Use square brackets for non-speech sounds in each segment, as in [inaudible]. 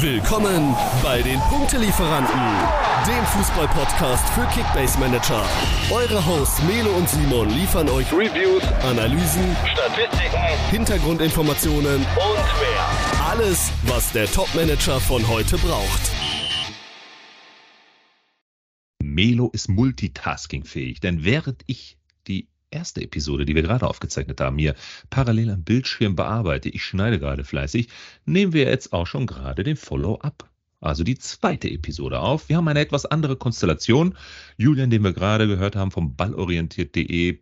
Willkommen bei den Punktelieferanten, dem Fußball-Podcast für Kickbase Manager. Eure Hosts Melo und Simon liefern euch Reviews, Analysen, Statistiken, Hintergrundinformationen und mehr. Alles, was der Top-Manager von heute braucht. Melo ist multitaskingfähig, denn während ich die erste Episode, die wir gerade aufgezeichnet haben, hier parallel am Bildschirm bearbeite, ich schneide gerade fleißig, nehmen wir jetzt auch schon gerade den Follow-up. Also die zweite Episode auf. Wir haben eine etwas andere Konstellation. Julian, den wir gerade gehört haben vom ballorientiert.de,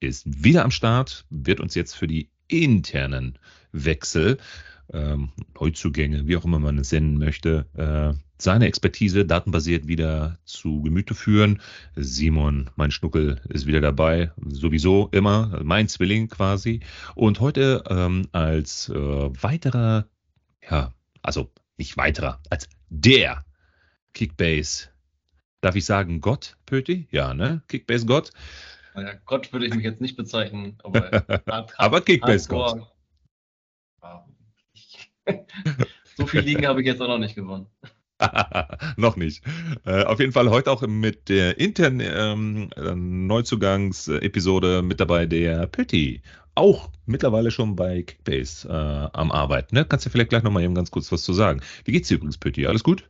ist wieder am Start, wird uns jetzt für die internen Wechsel, ähm, Neuzugänge, wie auch immer man es nennen möchte, äh, seine Expertise datenbasiert wieder zu Gemüte führen. Simon, mein Schnuckel, ist wieder dabei, sowieso immer, mein Zwilling quasi. Und heute ähm, als äh, weiterer, ja, also nicht weiterer, als der Kickbase, darf ich sagen Gott, Pöti? Ja, ne? Kickbase Gott. Naja, Gott würde ich mich jetzt nicht bezeichnen, aber, [laughs] aber Kickbase Gott. [laughs] so viel Ligen habe ich jetzt auch noch nicht gewonnen. [laughs] Noch nicht. Äh, auf jeden Fall heute auch mit der internen ähm, Neuzugangsepisode mit dabei der Pötti. Auch mittlerweile schon bei Kickbase äh, am Arbeiten. Ne? Kannst du vielleicht gleich nochmal eben ganz kurz was zu sagen? Wie geht's dir übrigens, Pötti? Alles gut?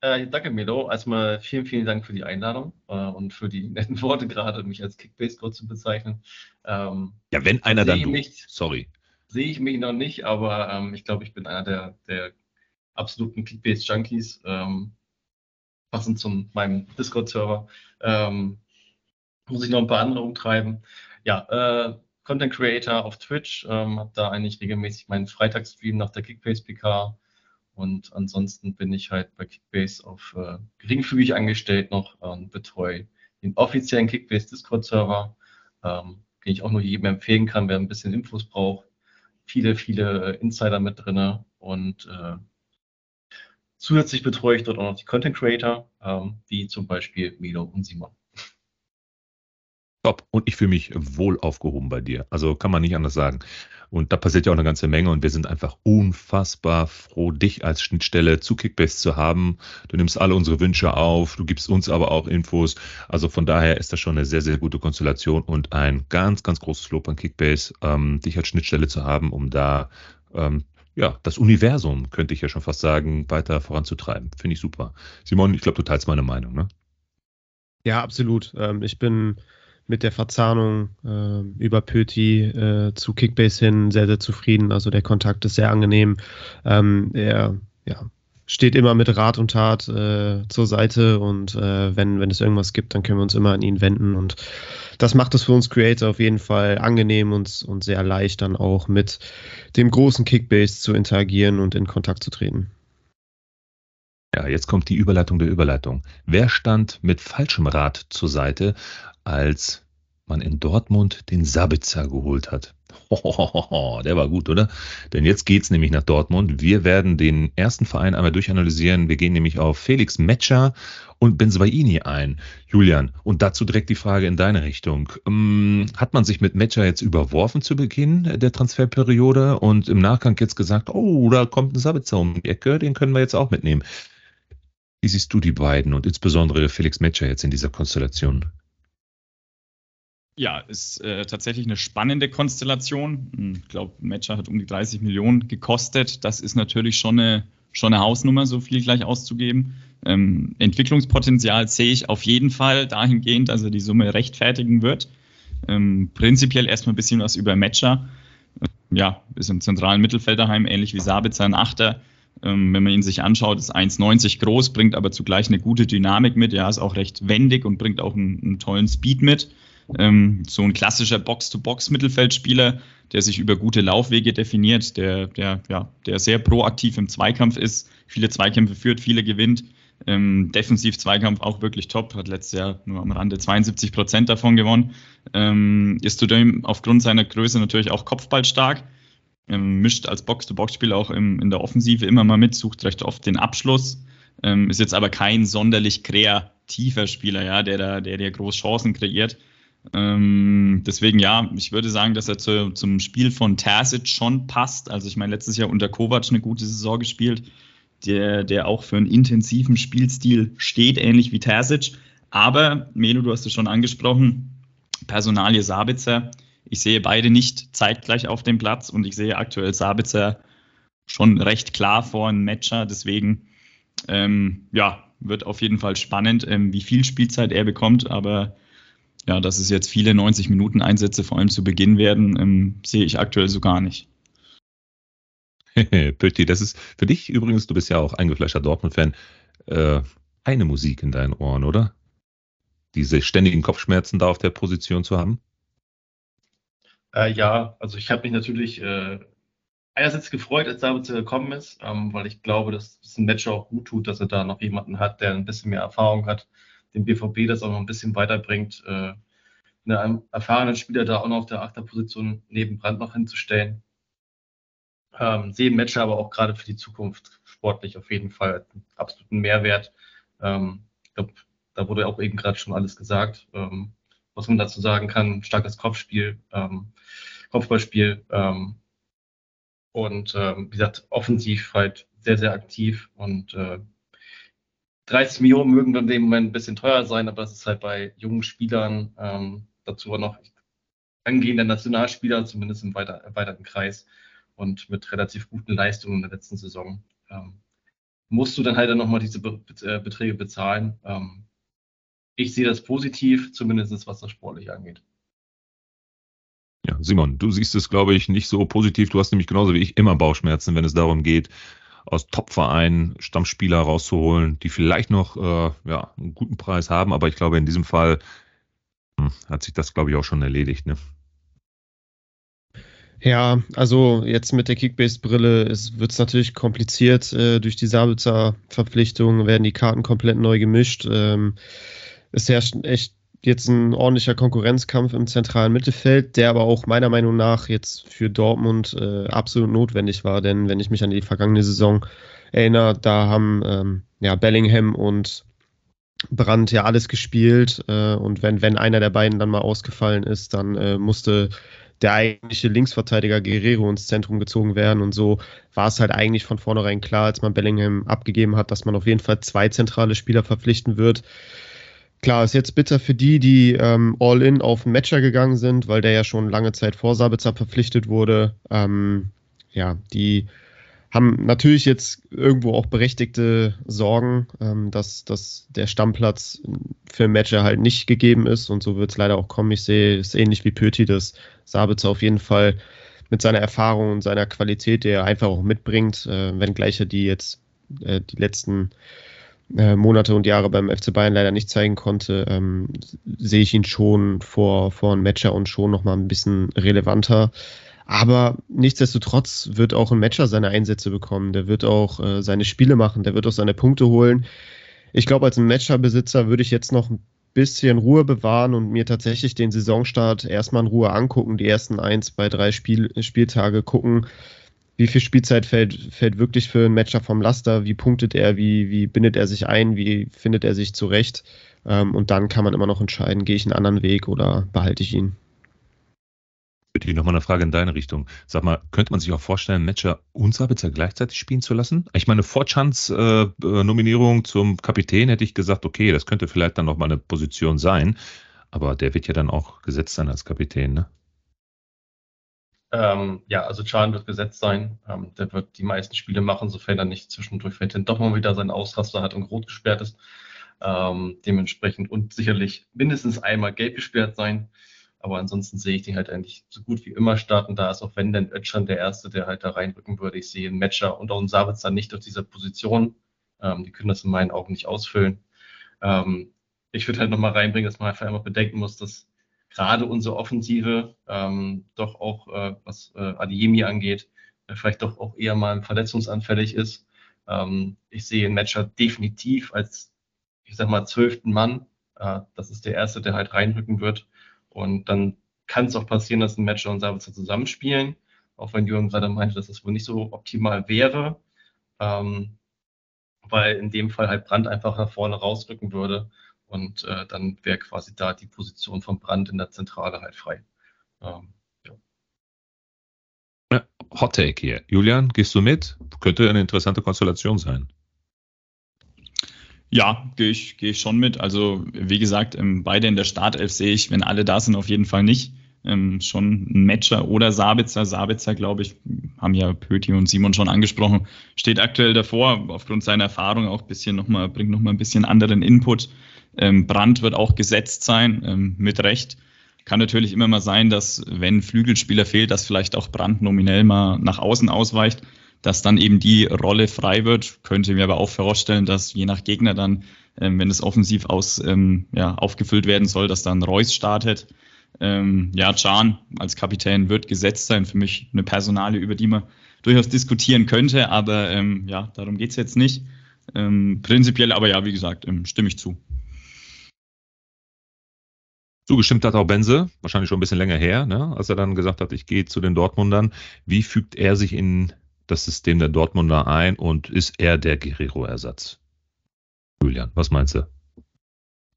Äh, danke, Milo. Erstmal vielen, vielen Dank für die Einladung äh, und für die netten Worte gerade, mich als Kickbase-Gott zu bezeichnen. Ähm, ja, wenn einer dann du. Nicht, Sorry. Sehe ich mich noch nicht, aber ähm, ich glaube, ich bin einer der, der absoluten Clickbase-Junkies, ähm, passend zu meinem Discord-Server. Ähm, muss ich noch ein paar andere umtreiben. Ja, äh, Content Creator auf Twitch, ähm, habe da eigentlich regelmäßig meinen Freitagsstream nach der Kickbase PK und ansonsten bin ich halt bei Kickbase auf äh, geringfügig angestellt noch und betreue den offiziellen Kickbase Discord-Server, ähm, den ich auch nur jedem empfehlen kann, wer ein bisschen Infos braucht. Viele, viele Insider mit drinne und äh, Zusätzlich betreue ich dort auch noch die Content Creator, ähm, wie zum Beispiel Milo und Simon. Top. Und ich fühle mich wohl aufgehoben bei dir. Also kann man nicht anders sagen. Und da passiert ja auch eine ganze Menge und wir sind einfach unfassbar froh, dich als Schnittstelle zu Kickbase zu haben. Du nimmst alle unsere Wünsche auf, du gibst uns aber auch Infos. Also von daher ist das schon eine sehr, sehr gute Konstellation und ein ganz, ganz großes Lob an Kickbase, ähm, dich als Schnittstelle zu haben, um da ähm, ja, das Universum, könnte ich ja schon fast sagen, weiter voranzutreiben. Finde ich super. Simon, ich glaube, du teilst meine Meinung, ne? Ja, absolut. Ähm, ich bin mit der Verzahnung äh, über Pöti äh, zu Kickbase hin sehr, sehr zufrieden. Also der Kontakt ist sehr angenehm. Ähm, er ja, steht immer mit Rat und Tat äh, zur Seite und äh, wenn, wenn es irgendwas gibt, dann können wir uns immer an ihn wenden und das macht es für uns Creator auf jeden Fall angenehm und, und sehr leicht dann auch mit dem großen Kickbase zu interagieren und in Kontakt zu treten. Ja, jetzt kommt die Überleitung der Überleitung. Wer stand mit falschem Rat zur Seite, als man in Dortmund den Sabitzer geholt hat? der war gut, oder? Denn jetzt geht's nämlich nach Dortmund. Wir werden den ersten Verein einmal durchanalysieren. Wir gehen nämlich auf Felix Metscher und Benzaini ein. Julian, und dazu direkt die Frage in deine Richtung. Ähm, hat man sich mit Metscher jetzt überworfen zu Beginn der Transferperiode und im Nachgang jetzt gesagt, oh, da kommt ein Sabitzer um die Ecke, den können wir jetzt auch mitnehmen. Wie siehst du die beiden und insbesondere Felix Metscher jetzt in dieser Konstellation? Ja, ist äh, tatsächlich eine spannende Konstellation. Ich glaube, ein Matcher hat um die 30 Millionen gekostet. Das ist natürlich schon eine, schon eine Hausnummer, so viel gleich auszugeben. Ähm, Entwicklungspotenzial sehe ich auf jeden Fall dahingehend, dass er die Summe rechtfertigen wird. Ähm, prinzipiell erstmal ein bisschen was über Matcher. Ja, ist im zentralen Mittelfeld daheim, ähnlich wie Sabitzer, ein Achter. Ähm, wenn man ihn sich anschaut, ist 1,90 groß, bringt aber zugleich eine gute Dynamik mit. Ja, ist auch recht wendig und bringt auch einen, einen tollen Speed mit. Ähm, so ein klassischer Box-to-Box-Mittelfeldspieler, der sich über gute Laufwege definiert, der, der, ja, der sehr proaktiv im Zweikampf ist, viele Zweikämpfe führt, viele gewinnt. Ähm, Defensiv-Zweikampf auch wirklich top, hat letztes Jahr nur am Rande 72 Prozent davon gewonnen. Ähm, ist zudem aufgrund seiner Größe natürlich auch kopfballstark, ähm, mischt als Box-to-Box-Spieler auch im, in der Offensive immer mal mit, sucht recht oft den Abschluss, ähm, ist jetzt aber kein sonderlich kreativer Spieler, ja, der da, der, der groß Chancen kreiert. Ähm, deswegen ja, ich würde sagen, dass er zu, zum Spiel von Terzic schon passt. Also ich meine, letztes Jahr unter Kovac eine gute Saison gespielt, der, der auch für einen intensiven Spielstil steht, ähnlich wie Terzic. Aber, Melo, du hast es schon angesprochen, Personalie Sabitzer. Ich sehe beide nicht zeitgleich auf dem Platz und ich sehe aktuell Sabitzer schon recht klar vor einem Matcher. Deswegen, ähm, ja, wird auf jeden Fall spannend, ähm, wie viel Spielzeit er bekommt. Aber ja, dass es jetzt viele 90 Minuten Einsätze vor allem zu Beginn werden, ähm, sehe ich aktuell so gar nicht. [laughs] Pötti, das ist für dich übrigens, du bist ja auch eingefleischter Dortmund-Fan, äh, eine Musik in deinen Ohren, oder? Diese ständigen Kopfschmerzen da auf der Position zu haben? Äh, ja, also ich habe mich natürlich äh, einerseits gefreut, als Sabitzer gekommen ist, ähm, weil ich glaube, dass es ein Match auch gut tut, dass er da noch jemanden hat, der ein bisschen mehr Erfahrung hat, dem BVB das auch noch ein bisschen weiterbringt, äh, einen erfahrenen Spieler da auch noch auf der Achterposition neben Brand noch hinzustellen. Ähm, sehe Matcher aber auch gerade für die Zukunft sportlich auf jeden Fall einen absoluten Mehrwert. Ähm, ich glaube, da wurde auch eben gerade schon alles gesagt. Ähm, was man dazu sagen kann, starkes Kopfspiel, ähm, Kopfballspiel ähm, und ähm, wie gesagt, offensiv halt sehr, sehr aktiv und äh, 30 Millionen mögen dann in dem Moment ein bisschen teuer sein, aber das ist halt bei jungen Spielern, ähm, dazu noch angehender Nationalspieler, zumindest im weiter, erweiterten Kreis und mit relativ guten Leistungen in der letzten Saison, ähm, musst du dann halt dann nochmal diese Be äh, Beträge bezahlen. Ähm, ich sehe das positiv, zumindest was das Sportliche angeht. Ja, Simon, du siehst es, glaube ich, nicht so positiv. Du hast nämlich genauso wie ich immer Bauchschmerzen, wenn es darum geht, aus Top-Vereinen Stammspieler rauszuholen, die vielleicht noch äh, ja, einen guten Preis haben, aber ich glaube, in diesem Fall hm, hat sich das, glaube ich, auch schon erledigt. Ne? Ja, also jetzt mit der Kickbase-Brille wird es natürlich kompliziert. Äh, durch die Sabitzer-Verpflichtung werden die Karten komplett neu gemischt. Ähm, es herrscht echt jetzt ein ordentlicher Konkurrenzkampf im zentralen Mittelfeld, der aber auch meiner Meinung nach jetzt für Dortmund äh, absolut notwendig war. Denn wenn ich mich an die vergangene Saison erinnere, da haben ähm, ja, Bellingham und Brandt ja alles gespielt. Äh, und wenn, wenn einer der beiden dann mal ausgefallen ist, dann äh, musste der eigentliche Linksverteidiger Guerrero ins Zentrum gezogen werden. Und so war es halt eigentlich von vornherein klar, als man Bellingham abgegeben hat, dass man auf jeden Fall zwei zentrale Spieler verpflichten wird. Klar, ist jetzt bitter für die, die ähm, all-in auf den Matcher gegangen sind, weil der ja schon lange Zeit vor Sabitzer verpflichtet wurde. Ähm, ja, die haben natürlich jetzt irgendwo auch berechtigte Sorgen, ähm, dass, dass der Stammplatz für Matcher halt nicht gegeben ist und so wird es leider auch kommen. Ich sehe es ähnlich wie Pöti, dass Sabitzer auf jeden Fall mit seiner Erfahrung und seiner Qualität, die er einfach auch mitbringt, äh, wenngleich er die jetzt äh, die letzten äh, Monate und Jahre beim FC Bayern leider nicht zeigen konnte, ähm, sehe ich ihn schon vor, vor einem Matcher und schon nochmal ein bisschen relevanter. Aber nichtsdestotrotz wird auch ein Matcher seine Einsätze bekommen. Der wird auch äh, seine Spiele machen, der wird auch seine Punkte holen. Ich glaube, als Matcher-Besitzer würde ich jetzt noch ein bisschen Ruhe bewahren und mir tatsächlich den Saisonstart erstmal in Ruhe angucken, die ersten ein, zwei, drei Spiel, Spieltage gucken, wie viel Spielzeit fällt, fällt wirklich für einen Matcher vom Laster, wie punktet er, wie, wie bindet er sich ein, wie findet er sich zurecht. Ähm, und dann kann man immer noch entscheiden, gehe ich einen anderen Weg oder behalte ich ihn. Bitte nochmal eine Frage in deine Richtung. Sag mal, könnte man sich auch vorstellen, Matcher und Sabitzer gleichzeitig spielen zu lassen? Ich meine, vor Chans äh, Nominierung zum Kapitän hätte ich gesagt, okay, das könnte vielleicht dann nochmal eine Position sein. Aber der wird ja dann auch gesetzt sein als Kapitän, ne? Ähm, ja, also Chan wird gesetzt sein. Ähm, der wird die meisten Spiele machen, sofern er nicht zwischendurch vielleicht doch mal wieder seinen Ausraster hat und rot gesperrt ist. Ähm, dementsprechend und sicherlich mindestens einmal gelb gesperrt sein. Aber ansonsten sehe ich den halt eigentlich so gut wie immer starten. Da ist auch wenn denn Ötschan der Erste, der halt da reinrücken würde. Ich sehe einen Matcher und auch einen Savitzer nicht auf dieser Position. Ähm, die können das in meinen Augen nicht ausfüllen. Ähm, ich würde halt nochmal reinbringen, dass man einfach immer bedenken muss, dass gerade unsere Offensive ähm, doch auch, äh, was äh, Adiemi angeht, äh, vielleicht doch auch eher mal verletzungsanfällig ist. Ähm, ich sehe Matcher definitiv als, ich sag mal, zwölften Mann. Äh, das ist der erste, der halt reinrücken wird. Und dann kann es auch passieren, dass ein Matcher und Sabitzer zusammenspielen. Auch wenn Jürgen gerade meinte, dass das wohl nicht so optimal wäre. Ähm, weil in dem Fall halt Brand einfach nach vorne rausrücken würde Und äh, dann wäre quasi da die Position von Brand in der Zentrale halt frei. Ähm, ja. Hot Take hier. Julian, gehst du mit? Könnte eine interessante Konstellation sein. Ja, gehe ich, geh ich schon mit. Also, wie gesagt, beide in der Startelf sehe ich, wenn alle da sind, auf jeden Fall nicht. Ähm, schon ein Matcher oder Sabitzer. Sabitzer, glaube ich, haben ja Pöti und Simon schon angesprochen, steht aktuell davor, aufgrund seiner Erfahrung auch ein bisschen nochmal, bringt nochmal ein bisschen anderen Input. Ähm, Brand wird auch gesetzt sein, ähm, mit Recht. Kann natürlich immer mal sein, dass, wenn Flügelspieler fehlt, dass vielleicht auch Brand nominell mal nach außen ausweicht dass dann eben die Rolle frei wird. Könnte mir aber auch vorstellen, dass je nach Gegner dann, ähm, wenn es offensiv aus, ähm, ja, aufgefüllt werden soll, dass dann Reus startet. Ähm, ja, Can als Kapitän wird gesetzt sein. Für mich eine Personale, über die man durchaus diskutieren könnte, aber ähm, ja, darum geht's jetzt nicht. Ähm, prinzipiell aber ja, wie gesagt, ähm, stimme ich zu. Zugestimmt hat auch Benze, wahrscheinlich schon ein bisschen länger her, ne, als er dann gesagt hat, ich gehe zu den Dortmundern. Wie fügt er sich in das System der Dortmunder ein und ist er der Guerrero-Ersatz? Julian, was meinst du?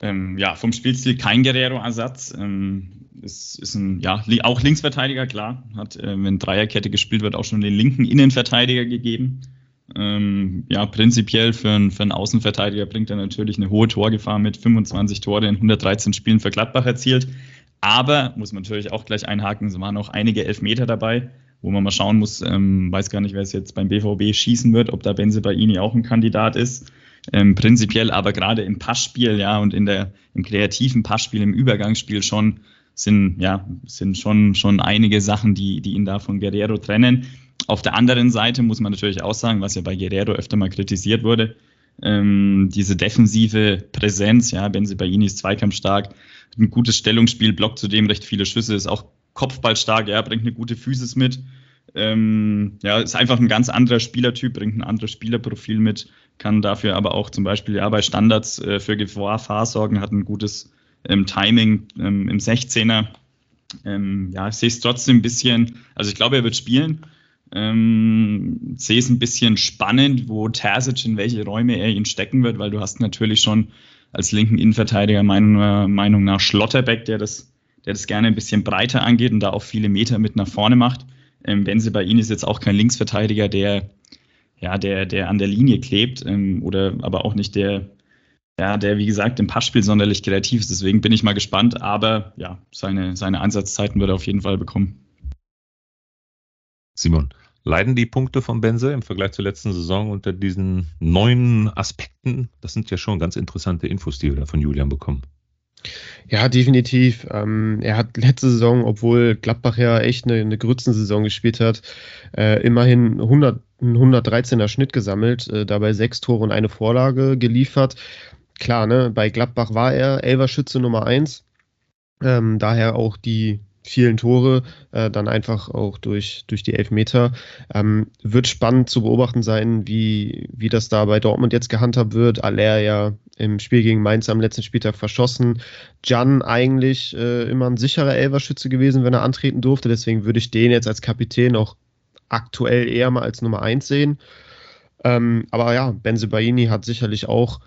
Ähm, ja, vom Spielstil kein Guerrero-Ersatz. Ähm, ist, ist ein, ja, auch Linksverteidiger, klar. Hat, äh, wenn Dreierkette gespielt wird, auch schon den linken Innenverteidiger gegeben. Ähm, ja, prinzipiell für, ein, für einen Außenverteidiger bringt er natürlich eine hohe Torgefahr mit 25 Tore in 113 Spielen für Gladbach erzielt. Aber, muss man natürlich auch gleich einhaken, es waren auch einige Elfmeter dabei wo man mal schauen muss, ähm, weiß gar nicht, wer es jetzt beim BVB schießen wird, ob da Benze Baini auch ein Kandidat ist. Ähm, prinzipiell aber gerade im Passspiel, ja, und in der, im kreativen Passspiel, im Übergangsspiel schon sind, ja, sind schon, schon einige Sachen, die, die ihn da von Guerrero trennen. Auf der anderen Seite muss man natürlich auch sagen, was ja bei Guerrero öfter mal kritisiert wurde, ähm, diese defensive Präsenz, ja, Benze Baini ist zweikampfstark, ein gutes Stellungsspiel, blockt zudem recht viele Schüsse, ist auch kopfballstark, ja, bringt eine gute Physis mit. Ähm, ja, ist einfach ein ganz anderer Spielertyp, bringt ein anderes Spielerprofil mit, kann dafür aber auch zum Beispiel ja bei Standards äh, für Gefahr sorgen, hat ein gutes ähm, Timing ähm, im 16er. Ähm, ja, ich sehe es trotzdem ein bisschen, also ich glaube, er wird spielen. Ähm, sehe es ein bisschen spannend, wo Terzic in welche Räume er ihn stecken wird, weil du hast natürlich schon als linken Innenverteidiger meiner Meinung nach Schlotterbeck, der das der das gerne ein bisschen breiter angeht und da auch viele Meter mit nach vorne macht. Ähm, Benze bei ihm ist jetzt auch kein Linksverteidiger, der, ja, der, der an der Linie klebt ähm, oder aber auch nicht der, ja, der, wie gesagt, im Passspiel sonderlich kreativ ist. Deswegen bin ich mal gespannt, aber ja, seine, seine Einsatzzeiten wird er auf jeden Fall bekommen. Simon, leiden die Punkte von Benze im Vergleich zur letzten Saison unter diesen neuen Aspekten? Das sind ja schon ganz interessante Infos, die wir da von Julian bekommen. Ja, definitiv. Ähm, er hat letzte Saison, obwohl Gladbach ja echt eine, eine Grützensaison gespielt hat, äh, immerhin 100, 113er Schnitt gesammelt, äh, dabei sechs Tore und eine Vorlage geliefert. Klar, ne, bei Gladbach war er Elverschütze Nummer eins. Ähm, daher auch die vielen Tore, äh, dann einfach auch durch, durch die Elfmeter. Ähm, wird spannend zu beobachten sein, wie, wie das da bei Dortmund jetzt gehandhabt wird. Aller ja im Spiel gegen Mainz am letzten Spieltag verschossen. Jan eigentlich äh, immer ein sicherer Elverschütze gewesen, wenn er antreten durfte. Deswegen würde ich den jetzt als Kapitän auch aktuell eher mal als Nummer eins sehen. Ähm, aber ja, Benze Baini hat sicherlich auch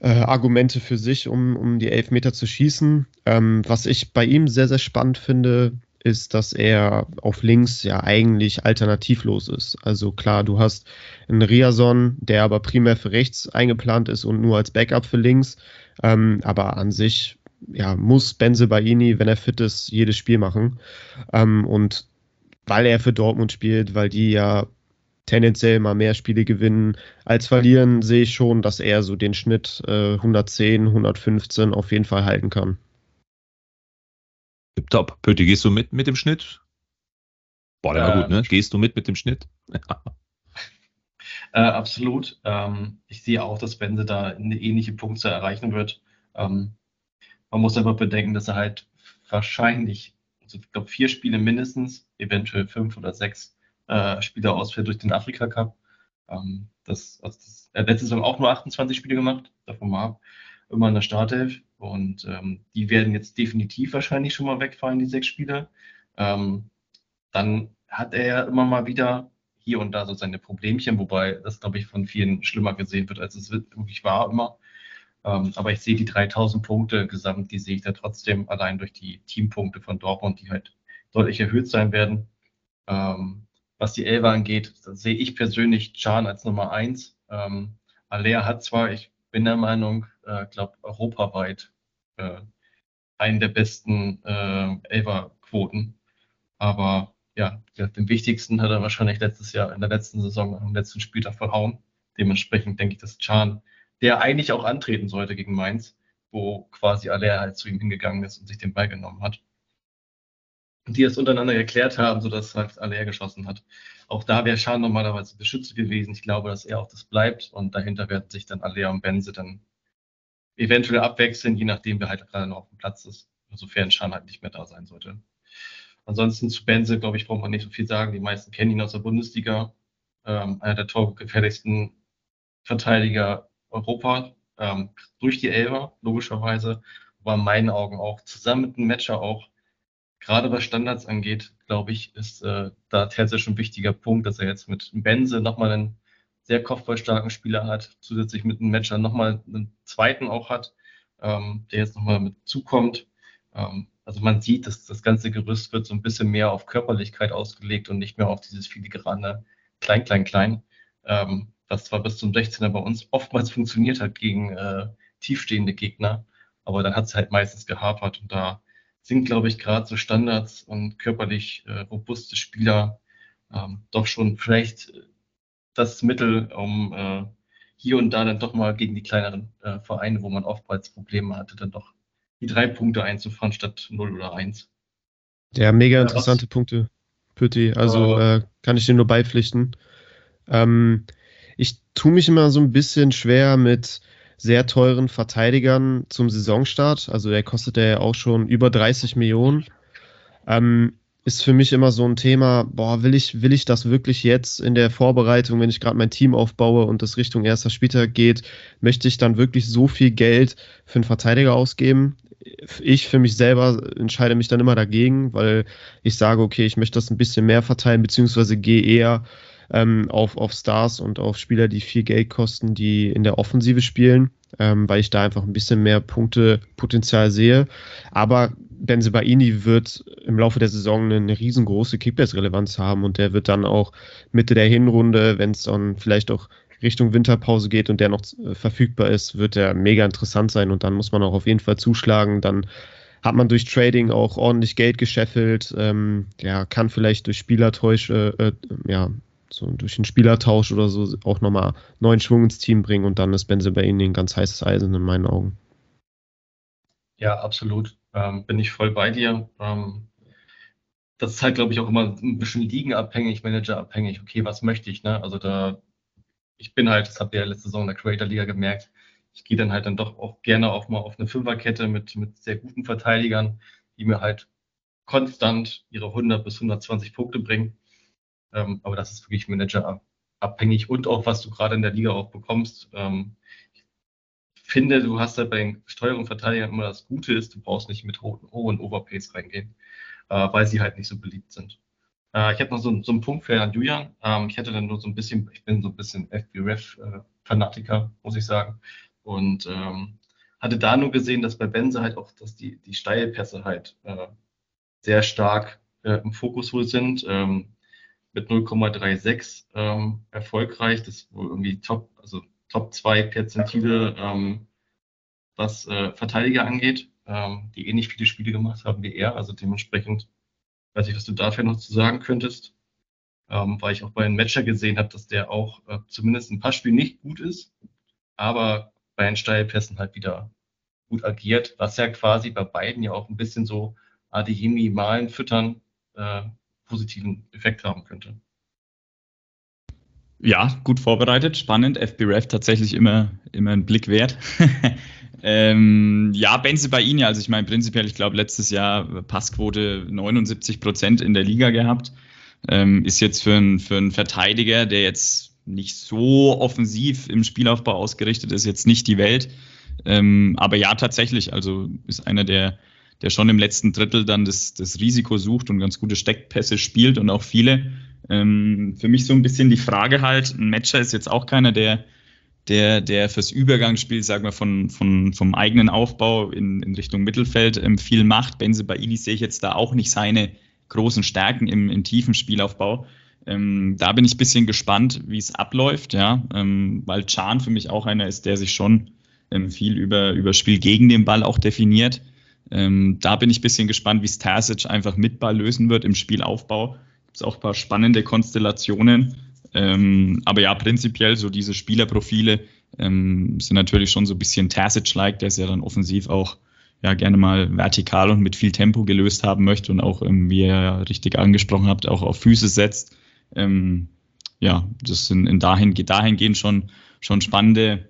äh, Argumente für sich, um, um die Elfmeter zu schießen. Ähm, was ich bei ihm sehr, sehr spannend finde, ist, dass er auf links ja eigentlich alternativlos ist. Also klar, du hast einen Riason, der aber primär für rechts eingeplant ist und nur als Backup für links. Ähm, aber an sich ja, muss Benze Baini, wenn er fit ist, jedes Spiel machen. Ähm, und weil er für Dortmund spielt, weil die ja tendenziell mal mehr Spiele gewinnen als verlieren, sehe ich schon, dass er so den Schnitt äh, 110, 115 auf jeden Fall halten kann. Top. Pötti, gehst du mit mit dem Schnitt? Boah, der war gut, ne? Gehst du mit mit dem Schnitt? [laughs] äh, absolut. Ähm, ich sehe auch, dass Benze da eine ähnliche Punkte erreichen wird. Ähm, man muss aber bedenken, dass er halt wahrscheinlich, also ich glaube, vier Spiele mindestens, eventuell fünf oder sechs äh, Spieler ausfällt durch den Afrika Cup. Ähm, das, also das, er hat letzte Saison auch nur 28 Spiele gemacht, davon mal immer in der Startelf. Und ähm, die werden jetzt definitiv wahrscheinlich schon mal wegfallen, die sechs Spiele. Ähm, dann hat er ja immer mal wieder hier und da so seine Problemchen, wobei das, glaube ich, von vielen schlimmer gesehen wird, als es wirklich war immer. Ähm, aber ich sehe die 3000 Punkte gesamt, die sehe ich da trotzdem allein durch die Teampunkte von Dortmund, die halt deutlich erhöht sein werden. Ähm, was die Elfer angeht, sehe ich persönlich Can als Nummer eins. Ähm, Alea hat zwar, ich bin der Meinung, äh, glaube europaweit äh, einen der besten äh, Elfer-Quoten. Aber ja, den wichtigsten hat er wahrscheinlich letztes Jahr in der letzten Saison am letzten Spieltag verhauen. Dementsprechend denke ich, dass Can, der eigentlich auch antreten sollte gegen Mainz, wo quasi Alea halt zu ihm hingegangen ist und sich den Ball genommen hat die das untereinander geklärt haben, sodass halt Aller geschossen hat. Auch da wäre Schan normalerweise Beschütze gewesen. Ich glaube, dass er auch das bleibt und dahinter werden sich dann Aller und Benze dann eventuell abwechseln, je nachdem, wer halt gerade noch auf dem Platz ist, sofern Schan halt nicht mehr da sein sollte. Ansonsten zu Benze, glaube ich, braucht man nicht so viel sagen. Die meisten kennen ihn aus der Bundesliga. Ähm, einer der torgefährlichsten Verteidiger Europa, ähm, durch die Elber, logischerweise, aber in meinen Augen auch zusammen mit dem Matcher auch gerade was Standards angeht, glaube ich, ist äh, da tatsächlich ein wichtiger Punkt, dass er jetzt mit Benze nochmal einen sehr kopfballstarken Spieler hat, zusätzlich mit einem Matcher nochmal einen zweiten auch hat, ähm, der jetzt nochmal mit zukommt. Ähm, also man sieht, dass das ganze Gerüst wird so ein bisschen mehr auf Körperlichkeit ausgelegt und nicht mehr auf dieses filigrane Klein, Klein, Klein, ähm, was zwar bis zum 16er bei uns oftmals [laughs] funktioniert hat gegen äh, tiefstehende Gegner, aber dann hat es halt meistens gehapert und da sind, glaube ich, gerade so Standards und körperlich äh, robuste Spieler ähm, doch schon vielleicht das Mittel, um äh, hier und da dann doch mal gegen die kleineren äh, Vereine, wo man oftmals Probleme hatte, dann doch die drei Punkte einzufahren statt 0 oder 1. Ja, mega interessante ja, Punkte, Pütti. Also äh, kann ich dir nur beipflichten. Ähm, ich tue mich immer so ein bisschen schwer mit sehr teuren Verteidigern zum Saisonstart. Also der kostet ja auch schon über 30 Millionen. Ähm, ist für mich immer so ein Thema, boah, will ich, will ich das wirklich jetzt in der Vorbereitung, wenn ich gerade mein Team aufbaue und das Richtung erster Spieltag geht, möchte ich dann wirklich so viel Geld für einen Verteidiger ausgeben? Ich für mich selber entscheide mich dann immer dagegen, weil ich sage, okay, ich möchte das ein bisschen mehr verteilen, beziehungsweise gehe eher ähm, auf, auf Stars und auf Spieler, die viel Geld kosten, die in der Offensive spielen, ähm, weil ich da einfach ein bisschen mehr Punktepotenzial sehe. Aber Benzebaini wird im Laufe der Saison eine riesengroße Kickbase-Relevanz haben und der wird dann auch Mitte der Hinrunde, wenn es dann vielleicht auch Richtung Winterpause geht und der noch äh, verfügbar ist, wird der mega interessant sein und dann muss man auch auf jeden Fall zuschlagen. Dann hat man durch Trading auch ordentlich Geld gescheffelt, ähm, ja, kann vielleicht durch Spielertäusche, äh, ja, so durch einen Spielertausch oder so auch nochmal neuen Schwung ins Team bringen und dann ist Benze bei ihnen ein ganz heißes Eisen in meinen Augen. Ja, absolut. Ähm, bin ich voll bei dir. Ähm, das ist halt, glaube ich, auch immer ein bisschen ligenabhängig, managerabhängig. Okay, was möchte ich? Ne? Also da, ich bin halt, das habt ihr ja letzte Saison in der Creator Liga gemerkt, ich gehe dann halt dann doch auch gerne auch mal auf eine Fünferkette mit, mit sehr guten Verteidigern, die mir halt konstant ihre 100 bis 120 Punkte bringen. Ähm, aber das ist wirklich managerabhängig und auch, was du gerade in der Liga auch bekommst. Ähm, ich finde, du hast halt bei den Steuerung Verteidigern immer das Gute ist, du brauchst nicht mit hohen Overpays reingehen, äh, weil sie halt nicht so beliebt sind. Äh, ich habe noch so, so, einen Punkt für Herrn Julian. Ähm, ich hätte dann nur so ein bisschen, ich bin so ein bisschen FBREF-Fanatiker, muss ich sagen. Und ähm, hatte da nur gesehen, dass bei Benze halt auch, dass die, die Steilpässe halt äh, sehr stark äh, im Fokus wohl sind. Ähm, mit 0,36 ähm, erfolgreich. Das ist wohl irgendwie Top, also Top 2 Perzentile, ähm, was äh, Verteidiger angeht, ähm, die ähnlich viele Spiele gemacht haben wie er. Also dementsprechend weiß ich, was du dafür noch zu sagen könntest. Ähm, weil ich auch bei einem Matcher gesehen habe, dass der auch äh, zumindest ein paar Spiele nicht gut ist, aber bei den Steilpässen halt wieder gut agiert, was ja quasi bei beiden ja auch ein bisschen so Adeyemi malen füttern äh, positiven Effekt haben könnte. Ja, gut vorbereitet, spannend. FBREF tatsächlich immer, immer ein Blick wert. [laughs] ähm, ja, Benze bei Ihnen, also ich meine prinzipiell, ich glaube letztes Jahr Passquote 79 Prozent in der Liga gehabt. Ähm, ist jetzt für, ein, für einen Verteidiger, der jetzt nicht so offensiv im Spielaufbau ausgerichtet ist, jetzt nicht die Welt. Ähm, aber ja, tatsächlich, also ist einer der, der schon im letzten Drittel dann das, das Risiko sucht und ganz gute Steckpässe spielt und auch viele. Ähm, für mich so ein bisschen die Frage halt, ein Matcher ist jetzt auch keiner, der, der, der fürs Übergangsspiel, sagen wir, von, von, vom eigenen Aufbau in, in Richtung Mittelfeld ähm, viel macht. Benze Baini sehe ich jetzt da auch nicht seine großen Stärken im, im tiefen Spielaufbau. Ähm, da bin ich ein bisschen gespannt, wie es abläuft, ja, ähm, weil Chan für mich auch einer ist, der sich schon ähm, viel über, über Spiel gegen den Ball auch definiert. Ähm, da bin ich ein bisschen gespannt, wie es Terzic einfach mit Ball lösen wird im Spielaufbau. Gibt es auch ein paar spannende Konstellationen. Ähm, aber ja, prinzipiell so diese Spielerprofile ähm, sind natürlich schon so ein bisschen Terzic-like, der es ja dann offensiv auch ja gerne mal vertikal und mit viel Tempo gelöst haben möchte und auch, ähm, wie ihr ja richtig angesprochen habt, auch auf Füße setzt. Ähm, ja, das sind in dahin, dahingehend schon, schon spannende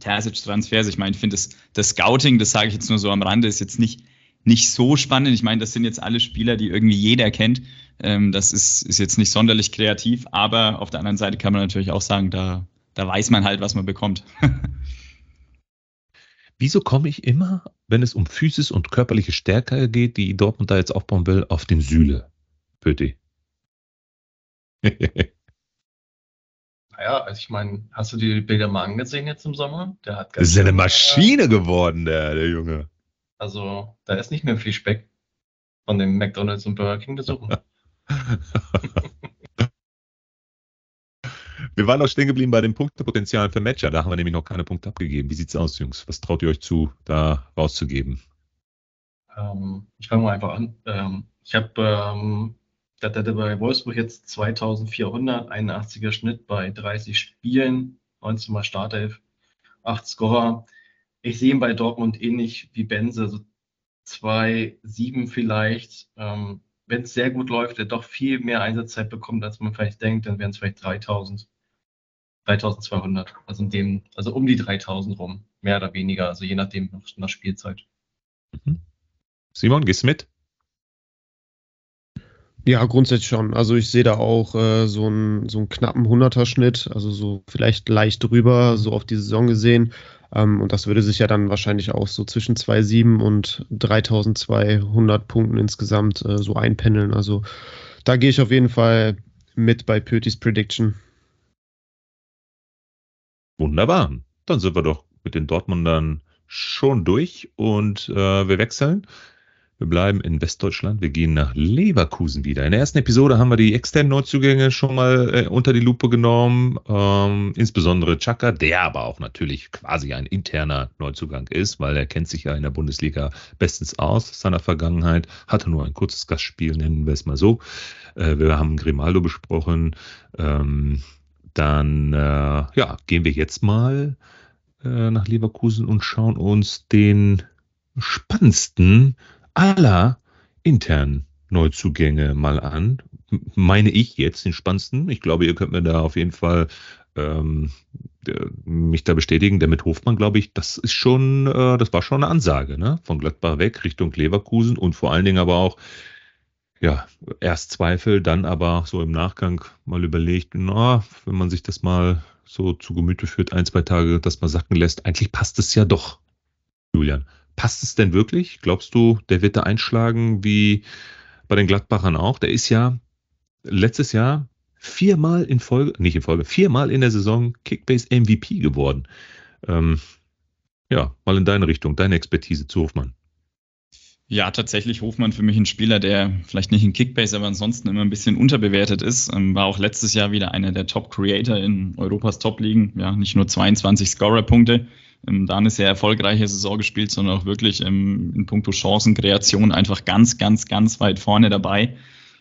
Terzic-Transfers. Ich meine, ich finde das, das Scouting, das sage ich jetzt nur so am Rande, ist jetzt nicht, nicht so spannend. Ich meine, das sind jetzt alle Spieler, die irgendwie jeder kennt. Ähm, das ist, ist jetzt nicht sonderlich kreativ, aber auf der anderen Seite kann man natürlich auch sagen, da, da weiß man halt, was man bekommt. [laughs] Wieso komme ich immer, wenn es um Physis und körperliche Stärke geht, die Dortmund da jetzt aufbauen will, auf den Süle? Pöti. [laughs] naja, also ich meine, hast du die Bilder mal angesehen jetzt im Sommer? Der hat das ist ja eine Maschine geworden, der, der Junge. Also, da ist nicht mehr viel Speck von den McDonalds und Burger King besuchen. [laughs] Wir waren noch stehen geblieben bei den Punktepotenzialen für Matcher. Da haben wir nämlich noch keine Punkte abgegeben. Wie sieht's aus, Jungs? Was traut ihr euch zu, da rauszugeben? Ähm, ich fange mal einfach an. Ähm, ich habe ähm, hatte bei Wolfsburg jetzt 2481er Schnitt bei 30 Spielen, 19 mal Startelf, 8 Scorer. Ich sehe ihn bei Dortmund ähnlich wie Benze, so 2-7 vielleicht. Ähm, Wenn es sehr gut läuft, er doch viel mehr Einsatzzeit bekommt, als man vielleicht denkt, dann wären es vielleicht 3000. 3200, also in dem, also um die 3000 rum, mehr oder weniger, also je nachdem nach Spielzeit. Mhm. Simon, gehst du mit? Ja, grundsätzlich schon. Also ich sehe da auch äh, so, einen, so einen knappen 100er-Schnitt, also so vielleicht leicht drüber, so auf die Saison gesehen. Ähm, und das würde sich ja dann wahrscheinlich auch so zwischen 2,7 und 3200 Punkten insgesamt äh, so einpendeln. Also da gehe ich auf jeden Fall mit bei Pötis Prediction. Wunderbar. Dann sind wir doch mit den Dortmundern schon durch und äh, wir wechseln. Wir bleiben in Westdeutschland. Wir gehen nach Leverkusen wieder. In der ersten Episode haben wir die externen Neuzugänge schon mal äh, unter die Lupe genommen. Ähm, insbesondere Chaka, der aber auch natürlich quasi ein interner Neuzugang ist, weil er kennt sich ja in der Bundesliga bestens aus seiner Vergangenheit. Hatte nur ein kurzes Gastspiel, nennen wir es mal so. Äh, wir haben Grimaldo besprochen. Ähm, dann äh, ja, gehen wir jetzt mal äh, nach Leverkusen und schauen uns den spannendsten aller internen Neuzugänge mal an. Meine ich jetzt den spannendsten. Ich glaube, ihr könnt mir da auf jeden Fall ähm, mich da bestätigen. Der mit Hofmann, glaube ich, das ist schon, äh, das war schon eine Ansage, ne? Von Gladbach weg Richtung Leverkusen und vor allen Dingen aber auch ja, erst Zweifel, dann aber so im Nachgang mal überlegt, na, wenn man sich das mal so zu Gemüte führt, ein, zwei Tage das mal sacken lässt, eigentlich passt es ja doch, Julian. Passt es denn wirklich? Glaubst du, der wird da einschlagen wie bei den Gladbachern auch? Der ist ja letztes Jahr viermal in Folge, nicht in Folge, viermal in der Saison Kickbase MVP geworden. Ähm, ja, mal in deine Richtung, deine Expertise zu Hofmann. Ja, tatsächlich Hofmann für mich ein Spieler, der vielleicht nicht in Kickbase, aber ansonsten immer ein bisschen unterbewertet ist. Ähm, war auch letztes Jahr wieder einer der Top-Creator in Europas Top-Ligen. Ja, nicht nur 22 Scorer-Punkte, ähm, da eine sehr erfolgreiche Saison gespielt, sondern auch wirklich ähm, in puncto Chancenkreation einfach ganz, ganz, ganz weit vorne dabei.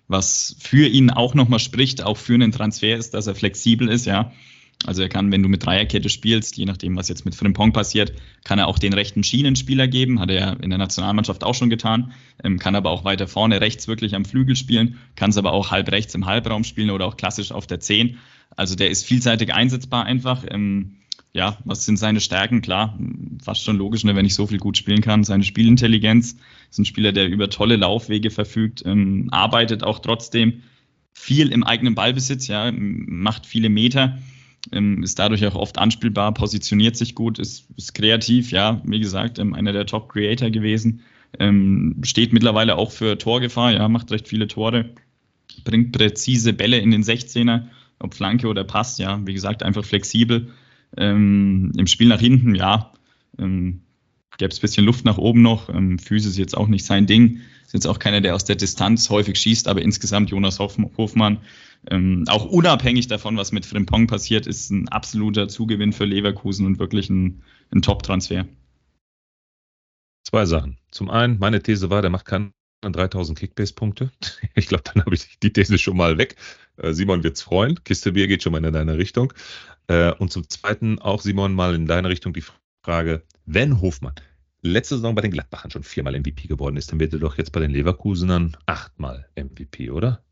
Was für ihn auch nochmal spricht, auch für einen Transfer ist, dass er flexibel ist, ja. Also er kann, wenn du mit Dreierkette spielst, je nachdem, was jetzt mit Frimpong passiert, kann er auch den rechten Schienenspieler geben, hat er in der Nationalmannschaft auch schon getan, ähm, kann aber auch weiter vorne rechts wirklich am Flügel spielen, kann es aber auch halb rechts im Halbraum spielen oder auch klassisch auf der 10. Also der ist vielseitig einsetzbar einfach. Ähm, ja, was sind seine Stärken? Klar, fast schon logisch, ne, wenn ich so viel gut spielen kann. Seine Spielintelligenz ist ein Spieler, der über tolle Laufwege verfügt, ähm, arbeitet auch trotzdem viel im eigenen Ballbesitz, ja, macht viele Meter ähm, ist dadurch auch oft anspielbar, positioniert sich gut, ist, ist kreativ, ja, wie gesagt, ähm, einer der Top-Creator gewesen, ähm, steht mittlerweile auch für Torgefahr, ja, macht recht viele Tore, bringt präzise Bälle in den 16er, ob Flanke oder Pass, ja, wie gesagt, einfach flexibel. Ähm, Im Spiel nach hinten, ja, ähm, gäbe es ein bisschen Luft nach oben noch. Ähm, Füße ist jetzt auch nicht sein Ding. Ist jetzt auch keiner, der aus der Distanz häufig schießt, aber insgesamt Jonas Hofmann, ähm, auch unabhängig davon, was mit Frimpong passiert, ist ein absoluter Zugewinn für Leverkusen und wirklich ein, ein Top-Transfer. Zwei Sachen. Zum einen, meine These war, der macht keine 3000 Kickbase-Punkte. [laughs] Ich glaube, dann habe ich die These schon mal weg. Äh, Simon wird's freuen. Kiste Bier geht schon mal in deine Richtung. Äh, und zum Zweiten auch, Simon, mal in deine Richtung die Frage, wenn Hofmann letzte Saison bei den Gladbachern schon viermal MVP geworden ist, dann wird er doch jetzt bei den Leverkusenern achtmal MVP, oder?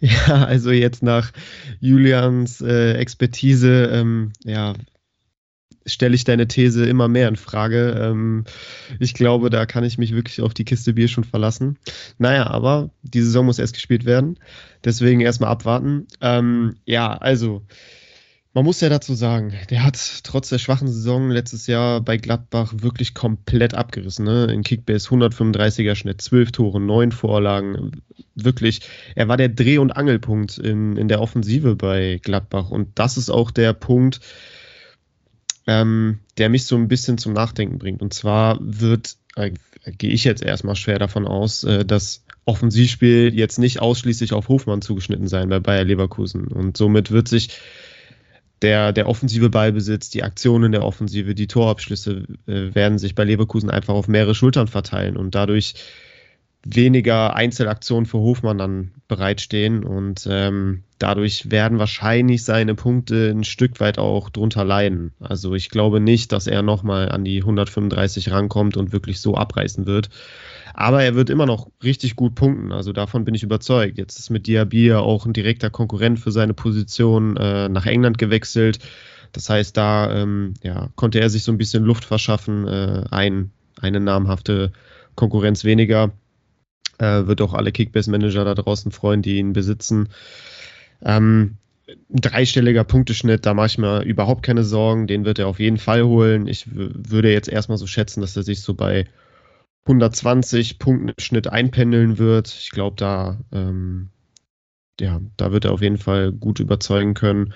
Ja, also jetzt nach Julians äh, Expertise, ähm, ja, stelle ich deine These immer mehr in Frage. Ähm, ich glaube, da kann ich mich wirklich auf die Kiste Bier schon verlassen. Naja, aber die Saison muss erst gespielt werden. Deswegen erstmal abwarten. Ähm, ja, also. Man muss ja dazu sagen, der hat trotz der schwachen Saison letztes Jahr bei Gladbach wirklich komplett abgerissen. Ne? In Kickbase 135er Schnitt, 12 Tore, 9 Vorlagen. Wirklich, er war der Dreh- und Angelpunkt in, in der Offensive bei Gladbach. Und das ist auch der Punkt, ähm, der mich so ein bisschen zum Nachdenken bringt. Und zwar wird, äh, gehe ich jetzt erstmal schwer davon aus, äh, dass Offensivspiel jetzt nicht ausschließlich auf Hofmann zugeschnitten sein bei Bayer Leverkusen. Und somit wird sich der, der offensive Ballbesitz, die Aktionen der Offensive, die Torabschlüsse äh, werden sich bei Leverkusen einfach auf mehrere Schultern verteilen und dadurch weniger Einzelaktionen für Hofmann dann bereitstehen und ähm, dadurch werden wahrscheinlich seine Punkte ein Stück weit auch drunter leiden. Also ich glaube nicht, dass er nochmal an die 135 rankommt und wirklich so abreißen wird. Aber er wird immer noch richtig gut punkten. Also davon bin ich überzeugt. Jetzt ist mit Diaby auch ein direkter Konkurrent für seine Position äh, nach England gewechselt. Das heißt, da ähm, ja, konnte er sich so ein bisschen Luft verschaffen. Äh, ein, eine namhafte Konkurrenz weniger. Äh, wird auch alle Kickbase-Manager da draußen freuen, die ihn besitzen. Ähm, dreistelliger Punkteschnitt, da mache ich mir überhaupt keine Sorgen. Den wird er auf jeden Fall holen. Ich würde jetzt erstmal so schätzen, dass er sich so bei 120 Punkten im Schnitt einpendeln wird. Ich glaube, da, ähm, ja, da wird er auf jeden Fall gut überzeugen können.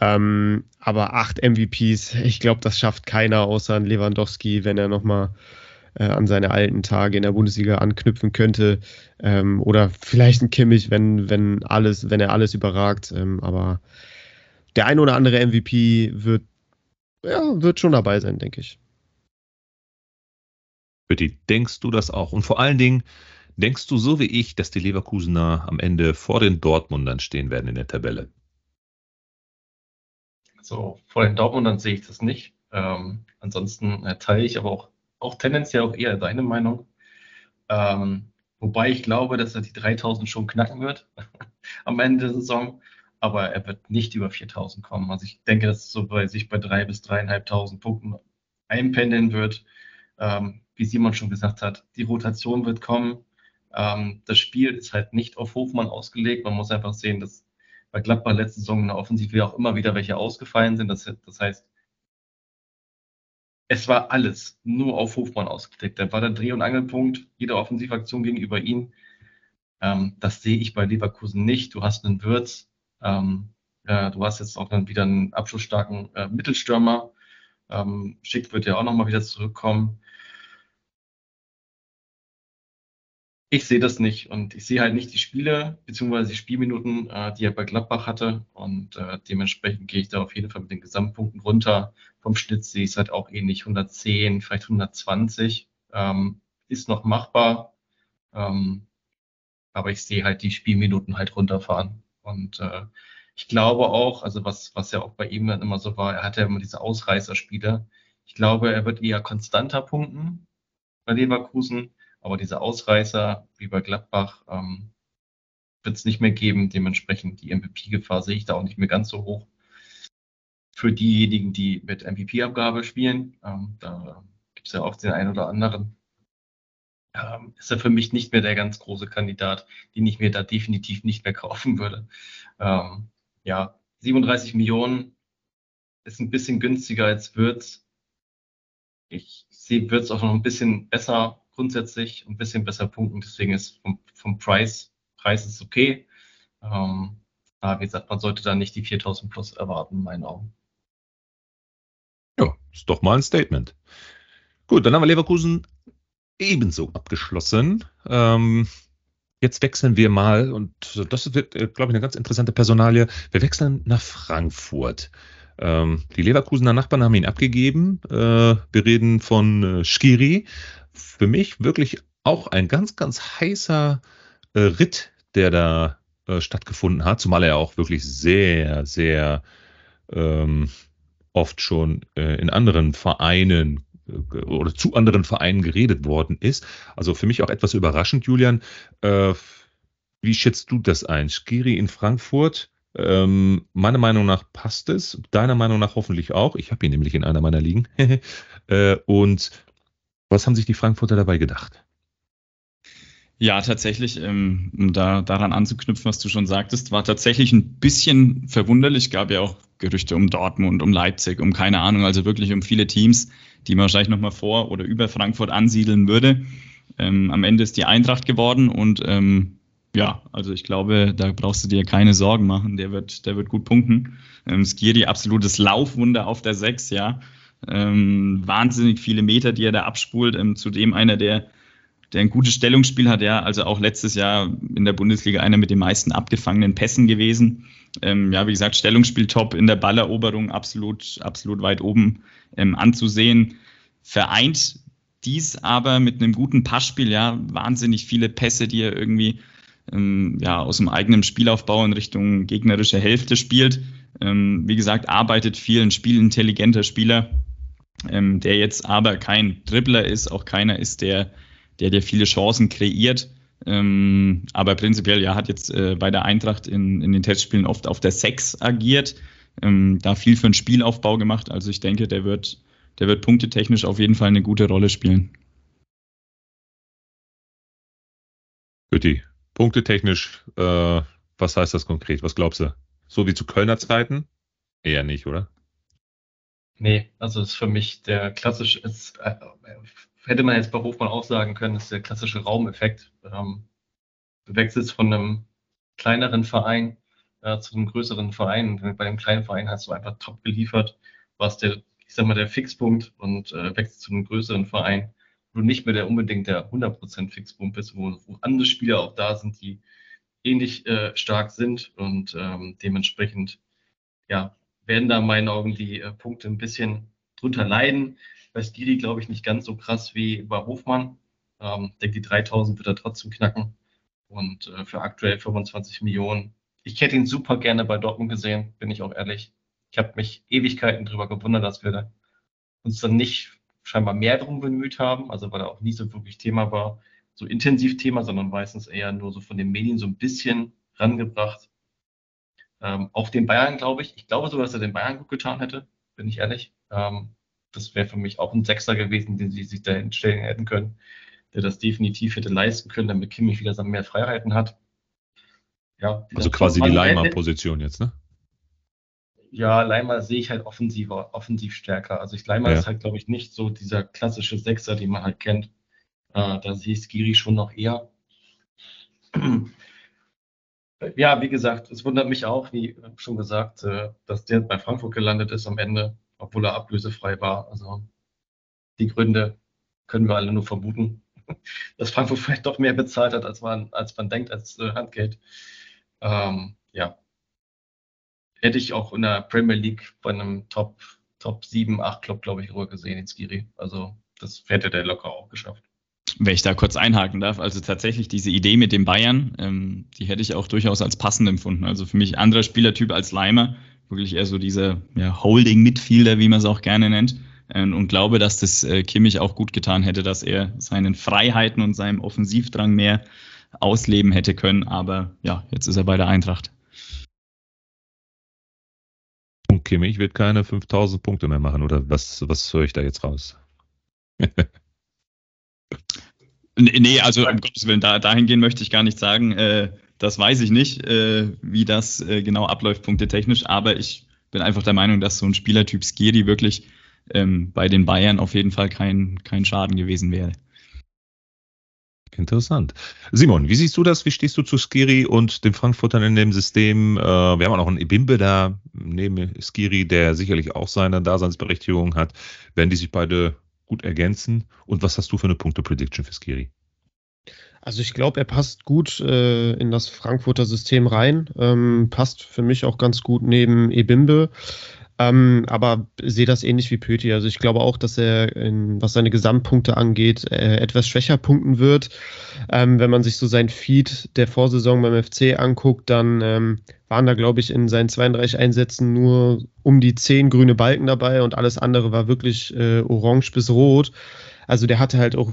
Ähm, aber acht MVPs, ich glaube, das schafft keiner außer Lewandowski, wenn er nochmal äh, an seine alten Tage in der Bundesliga anknüpfen könnte. Ähm, oder vielleicht ein Kimmich, wenn, wenn alles, wenn er alles überragt. Ähm, aber der ein oder andere MVP wird, ja, wird schon dabei sein, denke ich. Bitte, denkst du das auch? Und vor allen Dingen, denkst du so wie ich, dass die Leverkusener am Ende vor den Dortmundern stehen werden in der Tabelle? So, vor den Dortmundern sehe ich das nicht. Ähm, ansonsten äh, teile ich aber auch, auch tendenziell auch eher deine Meinung. Ähm, wobei ich glaube, dass er die 3000 schon knacken wird [laughs] am Ende der Saison. Aber er wird nicht über 4000 kommen. Also ich denke, dass es so bei sich bei 3.000 bis 3.500 Punkten einpendeln wird. Ähm, wie Simon schon gesagt hat, die Rotation wird kommen. Ähm, das Spiel ist halt nicht auf Hofmann ausgelegt. Man muss einfach sehen, dass bei Gladbach letzte Saison in der Offensive auch immer wieder welche ausgefallen sind. Das, das heißt, es war alles nur auf Hofmann ausgelegt. Da war der Dreh- und Angelpunkt jeder Offensivaktion gegenüber ihm. Ähm, das sehe ich bei Leverkusen nicht. Du hast einen Würz, ähm, äh, du hast jetzt auch dann wieder einen abschlussstarken äh, Mittelstürmer. Ähm, Schick wird ja auch nochmal wieder zurückkommen. Ich sehe das nicht und ich sehe halt nicht die Spiele bzw. die Spielminuten, äh, die er bei Gladbach hatte und äh, dementsprechend gehe ich da auf jeden Fall mit den Gesamtpunkten runter. Vom Schnitt sehe ich es halt auch ähnlich 110, vielleicht 120. Ähm, ist noch machbar, ähm, aber ich sehe halt die Spielminuten halt runterfahren und äh, ich glaube auch, also was, was ja auch bei ihm dann immer so war, er hatte ja immer diese Ausreißerspiele. Ich glaube, er wird eher konstanter punkten bei Leverkusen aber diese Ausreißer wie bei Gladbach ähm, wird es nicht mehr geben. Dementsprechend die MVP-Gefahr sehe ich da auch nicht mehr ganz so hoch. Für diejenigen, die mit MVP-Abgabe spielen, ähm, da gibt es ja auch den einen oder anderen, ähm, ist er für mich nicht mehr der ganz große Kandidat, den ich mir da definitiv nicht mehr kaufen würde. Ähm, ja, 37 Millionen ist ein bisschen günstiger als Würz. Ich sehe Würz auch noch ein bisschen besser grundsätzlich ein bisschen besser punkten. Deswegen ist vom, vom Preis, Preis ist okay. Ähm, aber wie gesagt, man sollte da nicht die 4000 plus erwarten, in meinen Augen. Ist doch mal ein Statement. Gut, dann haben wir Leverkusen ebenso abgeschlossen. Ähm, jetzt wechseln wir mal, und das wird, äh, glaube ich, eine ganz interessante Personalie. Wir wechseln nach Frankfurt. Ähm, die Leverkusener Nachbarn haben ihn abgegeben. Äh, wir reden von äh, Skiri. Für mich wirklich auch ein ganz, ganz heißer äh, Ritt, der da äh, stattgefunden hat, zumal er auch wirklich sehr, sehr ähm, oft schon äh, in anderen Vereinen äh, oder zu anderen Vereinen geredet worden ist. Also für mich auch etwas überraschend, Julian. Äh, wie schätzt du das ein? Skiri in Frankfurt? Ähm, meiner Meinung nach passt es, deiner Meinung nach hoffentlich auch. Ich habe ihn nämlich in einer meiner Ligen. [laughs] äh, und was haben sich die Frankfurter dabei gedacht? Ja, tatsächlich, ähm, um da daran anzuknüpfen, was du schon sagtest, war tatsächlich ein bisschen verwunderlich. Gab ja auch Gerüchte um Dortmund, um Leipzig, um keine Ahnung, also wirklich um viele Teams, die man wahrscheinlich nochmal vor oder über Frankfurt ansiedeln würde. Ähm, am Ende ist die Eintracht geworden und ähm, ja, also ich glaube, da brauchst du dir keine Sorgen machen. Der wird, der wird gut punkten. Ähm, Skiri, absolutes Laufwunder auf der 6, ja. Ähm, wahnsinnig viele Meter, die er da abspult. Ähm, zudem einer, der der ein gutes Stellungsspiel hat, ja, also auch letztes Jahr in der Bundesliga einer mit den meisten abgefangenen Pässen gewesen. Ähm, ja, wie gesagt, Stellungsspiel top in der Balleroberung absolut, absolut weit oben ähm, anzusehen. Vereint dies aber mit einem guten Passspiel, ja, wahnsinnig viele Pässe, die er irgendwie ähm, ja, aus dem eigenen Spielaufbau in Richtung gegnerische Hälfte spielt. Ähm, wie gesagt, arbeitet viel, ein spielintelligenter Spieler, ähm, der jetzt aber kein Dribbler ist, auch keiner ist, der der dir viele Chancen kreiert. Ähm, aber prinzipiell, ja, hat jetzt äh, bei der Eintracht in, in den Testspielen oft auf der Sechs agiert, ähm, da viel für den Spielaufbau gemacht. Also ich denke, der wird, der wird punktetechnisch auf jeden Fall eine gute Rolle spielen. Gütti, punktetechnisch, äh, was heißt das konkret? Was glaubst du? So wie zu Kölner Zeiten? Eher nicht, oder? Nee, also ist für mich der klassische, ist, äh, hätte man jetzt bei Hofmann auch sagen können, ist der klassische Raumeffekt. Ähm, du wechselst von einem kleineren Verein äh, zu einem größeren Verein. Und bei einem kleinen Verein hast du einfach top geliefert, was der, ich sag mal, der Fixpunkt und äh, wechselst zu einem größeren Verein, wo du nicht mehr der unbedingt der 100% Fixpunkt bist, wo, wo andere Spieler auch da sind, die ähnlich äh, stark sind und ähm, dementsprechend ja, werden da in meinen Augen die äh, Punkte ein bisschen drunter leiden. Bei Stili glaube ich nicht ganz so krass wie bei Hofmann. Ähm, denke, die 3000 wird er trotzdem knacken. Und äh, für aktuell 25 Millionen. Ich hätte ihn super gerne bei Dortmund gesehen, bin ich auch ehrlich. Ich habe mich Ewigkeiten darüber gewundert, dass wir uns dann nicht scheinbar mehr drum bemüht haben, also weil er auch nie so wirklich Thema war, so intensiv Thema, sondern meistens eher nur so von den Medien so ein bisschen rangebracht. Ähm, auch den Bayern, glaube ich. Ich glaube sogar, dass er den Bayern gut getan hätte, bin ich ehrlich. Ähm, das wäre für mich auch ein Sechser gewesen, den sie sich dahin stellen hätten können, der das definitiv hätte leisten können, damit Kimmich wieder mehr Freiheiten hat. Ja, also quasi die Leimer-Position jetzt, ne? Ja, Leimer sehe ich halt offensiver, offensiv stärker. Also ich Leimer ja. ist halt, glaube ich, nicht so dieser klassische Sechser, den man halt kennt. Äh, da sehe ich Skiri schon noch eher. Ja, wie gesagt, es wundert mich auch, wie schon gesagt, äh, dass der bei Frankfurt gelandet ist am Ende obwohl er ablösefrei war. Also die Gründe können wir alle nur vermuten, [laughs] dass Frankfurt vielleicht doch mehr bezahlt hat, als man, als man denkt, als äh, Handgeld. Ähm, ja. Hätte ich auch in der Premier League bei einem Top, Top 7, 8 Club, glaube ich, ruhig gesehen in Skiri. Also das hätte der locker auch geschafft. Wenn ich da kurz einhaken darf, also tatsächlich diese Idee mit dem Bayern, ähm, die hätte ich auch durchaus als passend empfunden. Also für mich anderer Spielertyp als Leimer, wirklich eher so dieser ja, Holding-Midfielder, wie man es auch gerne nennt. Ähm, und glaube, dass das äh, Kimmich auch gut getan hätte, dass er seinen Freiheiten und seinem Offensivdrang mehr ausleben hätte können. Aber ja, jetzt ist er bei der Eintracht. Und Kimmich wird keine 5000 Punkte mehr machen, oder was, was höre ich da jetzt raus? [laughs] nee, also um Gottes Willen, da, dahingehend möchte ich gar nicht sagen. Äh, das weiß ich nicht, äh, wie das äh, genau abläuft, punktetechnisch, aber ich bin einfach der Meinung, dass so ein Spielertyp Skiri wirklich ähm, bei den Bayern auf jeden Fall kein, kein Schaden gewesen wäre. Interessant. Simon, wie siehst du das? Wie stehst du zu Skiri und den Frankfurtern in dem System? Äh, wir haben auch noch einen Ebimbe da neben Skiri, der sicherlich auch seine Daseinsberechtigung hat. Werden die sich beide gut ergänzen? Und was hast du für eine Punkte-Prediction für Skiri? Also ich glaube, er passt gut äh, in das Frankfurter System rein. Ähm, passt für mich auch ganz gut neben Ebimbe. Ähm, aber sehe das ähnlich wie Pöti. Also ich glaube auch, dass er, in, was seine Gesamtpunkte angeht, äh, etwas schwächer punkten wird. Ähm, wenn man sich so sein Feed der Vorsaison beim FC anguckt, dann ähm, waren da, glaube ich, in seinen 32 Einsätzen nur um die 10 grüne Balken dabei und alles andere war wirklich äh, orange bis rot. Also der hatte halt auch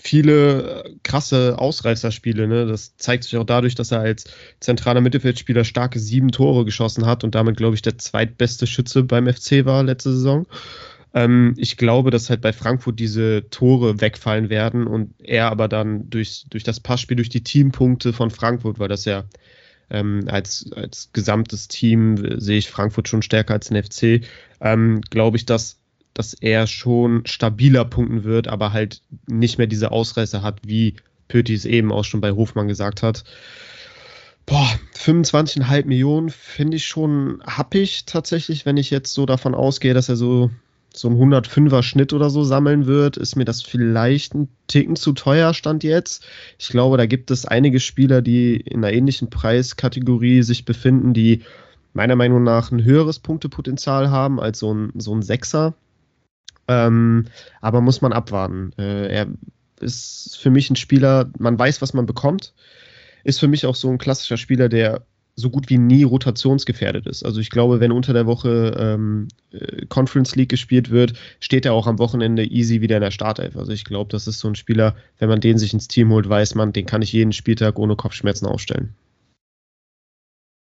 viele krasse Ausreißerspiele. Ne? Das zeigt sich auch dadurch, dass er als zentraler Mittelfeldspieler starke sieben Tore geschossen hat und damit, glaube ich, der zweitbeste Schütze beim FC war letzte Saison. Ähm, ich glaube, dass halt bei Frankfurt diese Tore wegfallen werden und er aber dann durch, durch das Passspiel, durch die Teampunkte von Frankfurt, weil das ja ähm, als, als gesamtes Team sehe ich Frankfurt schon stärker als den FC, ähm, glaube ich, dass dass er schon stabiler punkten wird, aber halt nicht mehr diese Ausreißer hat, wie Pöti es eben auch schon bei Hofmann gesagt hat. Boah, 25,5 Millionen finde ich schon happig tatsächlich, wenn ich jetzt so davon ausgehe, dass er so, so einen 105er Schnitt oder so sammeln wird, ist mir das vielleicht ein Ticken zu teuer, stand jetzt. Ich glaube, da gibt es einige Spieler, die in einer ähnlichen Preiskategorie sich befinden, die meiner Meinung nach ein höheres Punktepotenzial haben als so ein, so ein Sechser. Ähm, aber muss man abwarten. Äh, er ist für mich ein Spieler, man weiß, was man bekommt. Ist für mich auch so ein klassischer Spieler, der so gut wie nie rotationsgefährdet ist. Also ich glaube, wenn unter der Woche ähm, äh, Conference League gespielt wird, steht er auch am Wochenende easy wieder in der Startelf. Also ich glaube, das ist so ein Spieler, wenn man den sich ins Team holt, weiß man, den kann ich jeden Spieltag ohne Kopfschmerzen aufstellen.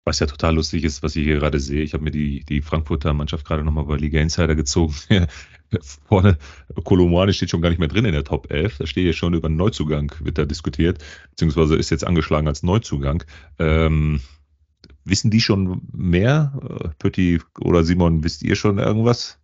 Was ja total lustig ist, was ich hier gerade sehe. Ich habe mir die, die Frankfurter Mannschaft gerade nochmal bei Liga Insider gezogen. [laughs] Vorne, Kolomani steht schon gar nicht mehr drin in der Top 11. Da steht ja schon über einen Neuzugang, wird da diskutiert, beziehungsweise ist jetzt angeschlagen als Neuzugang. Ähm, wissen die schon mehr? Äh, Pötti oder Simon, wisst ihr schon irgendwas?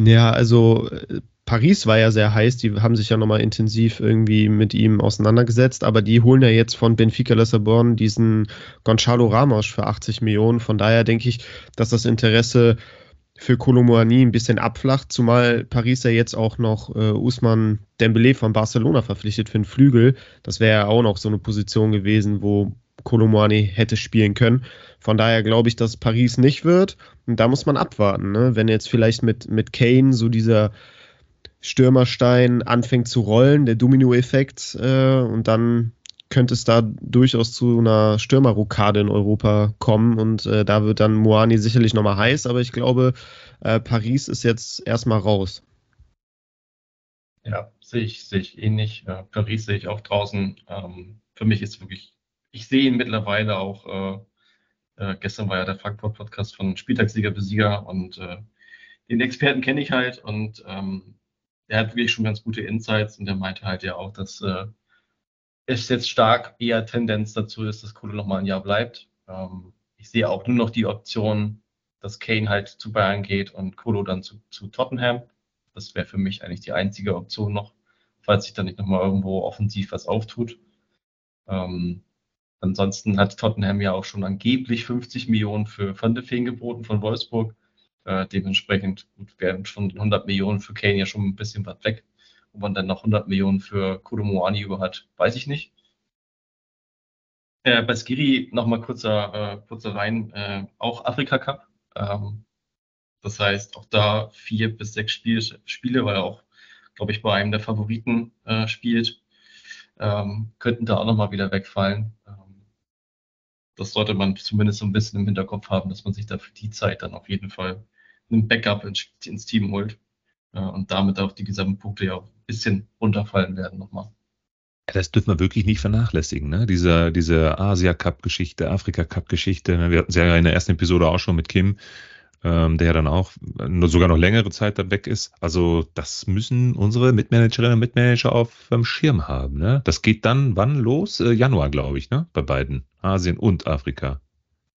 Ja, also äh, Paris war ja sehr heiß, die haben sich ja nochmal intensiv irgendwie mit ihm auseinandergesetzt, aber die holen ja jetzt von Benfica Lissabon diesen Gonzalo Ramos für 80 Millionen. Von daher denke ich, dass das Interesse für Kolomoani ein bisschen abflacht, zumal Paris ja jetzt auch noch äh, Usman Dembele von Barcelona verpflichtet für den Flügel. Das wäre ja auch noch so eine Position gewesen, wo Kolomoani hätte spielen können. Von daher glaube ich, dass Paris nicht wird. Und da muss man abwarten. Ne? Wenn jetzt vielleicht mit, mit Kane so dieser Stürmerstein anfängt zu rollen, der Domino-Effekt, äh, und dann könnte es da durchaus zu einer Stürmerrokade in Europa kommen und äh, da wird dann Moani sicherlich nochmal heiß, aber ich glaube, äh, Paris ist jetzt erstmal raus. Ja, sehe ich, sehe ich ähnlich. Äh, Paris sehe ich auch draußen. Ähm, für mich ist wirklich, ich sehe ihn mittlerweile auch, äh, äh, gestern war ja der Frankfurt-Podcast von Spieltagssieger bis Sieger und äh, den Experten kenne ich halt und ähm, der hat wirklich schon ganz gute Insights und der meinte halt ja auch, dass es jetzt stark eher Tendenz dazu ist, dass Kohle nochmal ein Jahr bleibt. Ähm, ich sehe auch nur noch die Option, dass Kane halt zu Bayern geht und Kolo dann zu, zu Tottenham. Das wäre für mich eigentlich die einzige Option noch, falls sich da nicht nochmal irgendwo offensiv was auftut. Ähm, ansonsten hat Tottenham ja auch schon angeblich 50 Millionen für Van de Feen geboten von Wolfsburg. Äh, dementsprechend gut, wären schon 100 Millionen für Kane ja schon ein bisschen was weg wo man dann noch 100 Millionen für Kudomoani über hat, weiß ich nicht. Äh, bei Skiri nochmal kurzer, äh, kurzer rein, äh, auch Afrika Cup. Ähm, das heißt, auch da vier bis sechs Spiel, Spiele, weil er auch, glaube ich, bei einem der Favoriten äh, spielt, ähm, könnten da auch nochmal wieder wegfallen. Ähm, das sollte man zumindest so ein bisschen im Hinterkopf haben, dass man sich da für die Zeit dann auf jeden Fall einen Backup ins, Team holt äh, und damit auch die gesamten Punkte ja bisschen runterfallen werden nochmal. Das dürfen wir wirklich nicht vernachlässigen, ne? Diese, diese Asia-Cup-Geschichte, Afrika-Cup-Geschichte. Ne? Wir hatten sie ja in der ersten Episode auch schon mit Kim, ähm, der ja dann auch nur sogar noch längere Zeit dann weg ist. Also, das müssen unsere Mitmanagerinnen und Mitmanager auf dem Schirm haben. Ne? Das geht dann wann los? Äh, Januar, glaube ich, ne? Bei beiden. Asien und Afrika.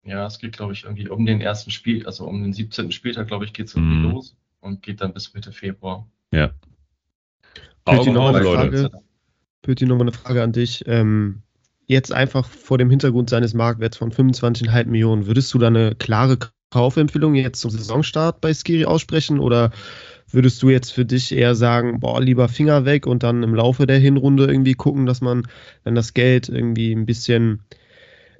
Ja, es geht, glaube ich, irgendwie um den ersten Spiel, also um den 17. Spieltag, glaube ich, geht es irgendwie mm. los und geht dann bis Mitte Februar. Ja, Augen auf, Leute. Pöti, nochmal eine Frage an dich. Ähm, jetzt einfach vor dem Hintergrund seines Marktwerts von 25,5 Millionen, würdest du da eine klare Kaufempfehlung jetzt zum Saisonstart bei Skiri aussprechen oder würdest du jetzt für dich eher sagen, boah, lieber Finger weg und dann im Laufe der Hinrunde irgendwie gucken, dass man, wenn das Geld irgendwie ein bisschen,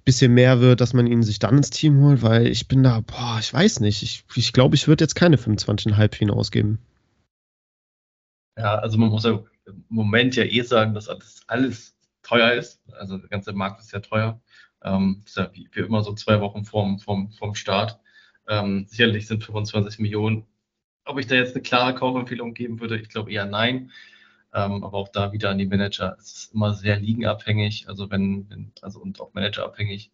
bisschen mehr wird, dass man ihn sich dann ins Team holt? Weil ich bin da, boah, ich weiß nicht. Ich glaube, ich, glaub, ich würde jetzt keine 25,5 für ihn ausgeben. Ja, also man muss ja im Moment ja eh sagen, dass alles, alles teuer ist. Also der ganze Markt ist ja teuer. Ähm, ist ja wie, wie, immer so zwei Wochen vorm, vorm, vorm Start. Ähm, sicherlich sind 25 Millionen. Ob ich da jetzt eine klare Kaufempfehlung geben würde, ich glaube eher nein. Ähm, aber auch da wieder an die Manager. Es ist immer sehr liegenabhängig, also wenn, wenn also und auch managerabhängig.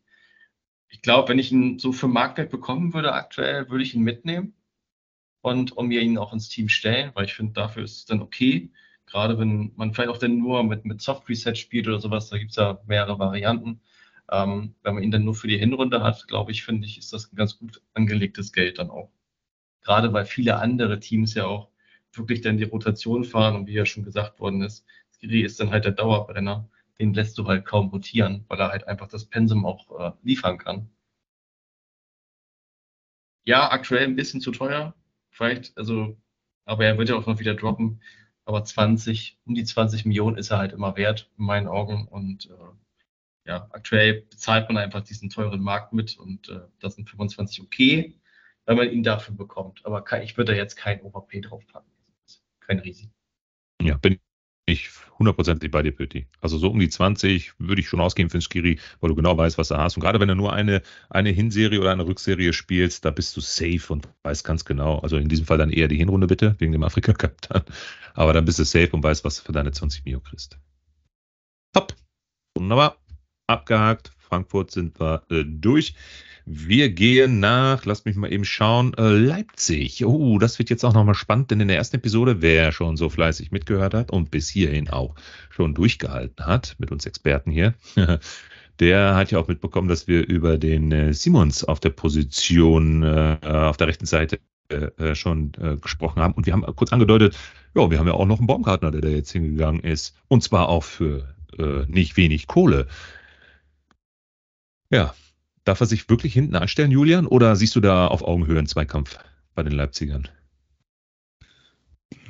Ich glaube, wenn ich ihn so für Marktwert bekommen würde aktuell, würde ich ihn mitnehmen und um mir ihn auch ins Team stellen, weil ich finde, dafür ist es dann okay. Gerade wenn man vielleicht auch dann nur mit, mit Soft Reset spielt oder sowas, da gibt es ja mehrere Varianten. Ähm, wenn man ihn dann nur für die Hinrunde hat, glaube ich, finde ich, ist das ein ganz gut angelegtes Geld dann auch. Gerade weil viele andere Teams ja auch wirklich dann die Rotation fahren und wie ja schon gesagt worden ist, Skiri ist dann halt der Dauerbrenner, den lässt du halt kaum rotieren, weil er halt einfach das Pensum auch äh, liefern kann. Ja, aktuell ein bisschen zu teuer, vielleicht, also, aber er wird ja auch noch wieder droppen. Aber 20, um die 20 Millionen ist er halt immer wert, in meinen Augen. Und äh, ja, aktuell bezahlt man einfach diesen teuren Markt mit und äh, das sind 25 okay, wenn man ihn dafür bekommt. Aber ich würde da jetzt kein OVP draufpacken. Kein Risiko. Ja, bin ich hundertprozentig bei dir, Pötti. Also so um die 20 würde ich schon ausgehen für den Skiri, weil du genau weißt, was du hast. Und gerade wenn du nur eine, eine Hinserie oder eine Rückserie spielst, da bist du safe und weißt ganz genau. Also in diesem Fall dann eher die Hinrunde bitte, wegen dem Afrika Cup dann. Aber dann bist du safe und weißt, was du für deine 20 Mio kriegst. Top. Wunderbar. Abgehakt. Frankfurt sind wir äh, durch. Wir gehen nach, lasst mich mal eben schauen, äh, Leipzig. Oh, das wird jetzt auch nochmal spannend, denn in der ersten Episode, wer schon so fleißig mitgehört hat und bis hierhin auch schon durchgehalten hat, mit uns Experten hier, [laughs] der hat ja auch mitbekommen, dass wir über den äh, Simons auf der Position äh, auf der rechten Seite äh, äh, schon äh, gesprochen haben. Und wir haben kurz angedeutet, ja, wir haben ja auch noch einen Baumgartner, der da jetzt hingegangen ist. Und zwar auch für nicht wenig Kohle. Ja, Darf er sich wirklich hinten anstellen, Julian? Oder siehst du da auf Augenhöhe einen Zweikampf bei den Leipzigern?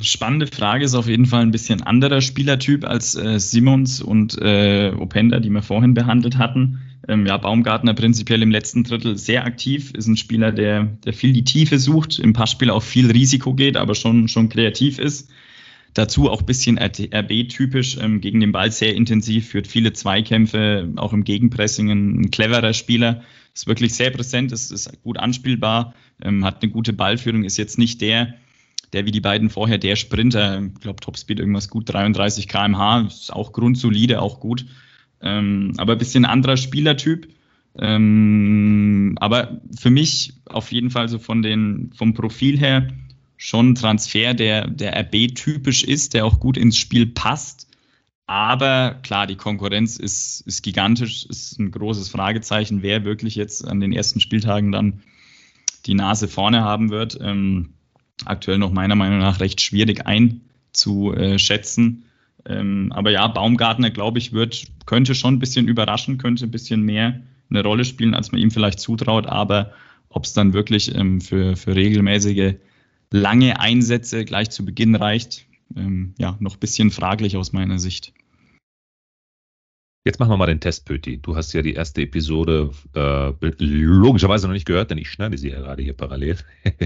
Spannende Frage ist auf jeden Fall ein bisschen anderer Spielertyp als äh, Simons und äh, Openda, die wir vorhin behandelt hatten. Ähm, ja, Baumgartner prinzipiell im letzten Drittel sehr aktiv, ist ein Spieler, der, der viel die Tiefe sucht, im Passspiel auch viel Risiko geht, aber schon, schon kreativ ist. Dazu auch ein bisschen RB-typisch, ähm, gegen den Ball sehr intensiv, führt viele Zweikämpfe, auch im Gegenpressing ein, cleverer Spieler, ist wirklich sehr präsent, ist, ist gut anspielbar, ähm, hat eine gute Ballführung, ist jetzt nicht der, der wie die beiden vorher, der Sprinter, ich glaube Topspeed irgendwas gut, 33 km/h, ist auch grundsolide, auch gut, ähm, aber ein bisschen anderer Spielertyp. Ähm, aber für mich auf jeden Fall so von den, vom Profil her schon ein Transfer, der, der RB-typisch ist, der auch gut ins Spiel passt. Aber klar, die Konkurrenz ist, ist gigantisch, ist ein großes Fragezeichen, wer wirklich jetzt an den ersten Spieltagen dann die Nase vorne haben wird. Ähm, aktuell noch meiner Meinung nach recht schwierig einzuschätzen. Ähm, aber ja, Baumgartner, glaube ich, wird, könnte schon ein bisschen überraschen, könnte ein bisschen mehr eine Rolle spielen, als man ihm vielleicht zutraut. Aber ob es dann wirklich ähm, für, für regelmäßige lange Einsätze gleich zu Beginn reicht. Ähm, ja, noch ein bisschen fraglich aus meiner Sicht. Jetzt machen wir mal den Test, Pöti. Du hast ja die erste Episode äh, logischerweise noch nicht gehört, denn ich schneide sie ja gerade hier parallel. [laughs]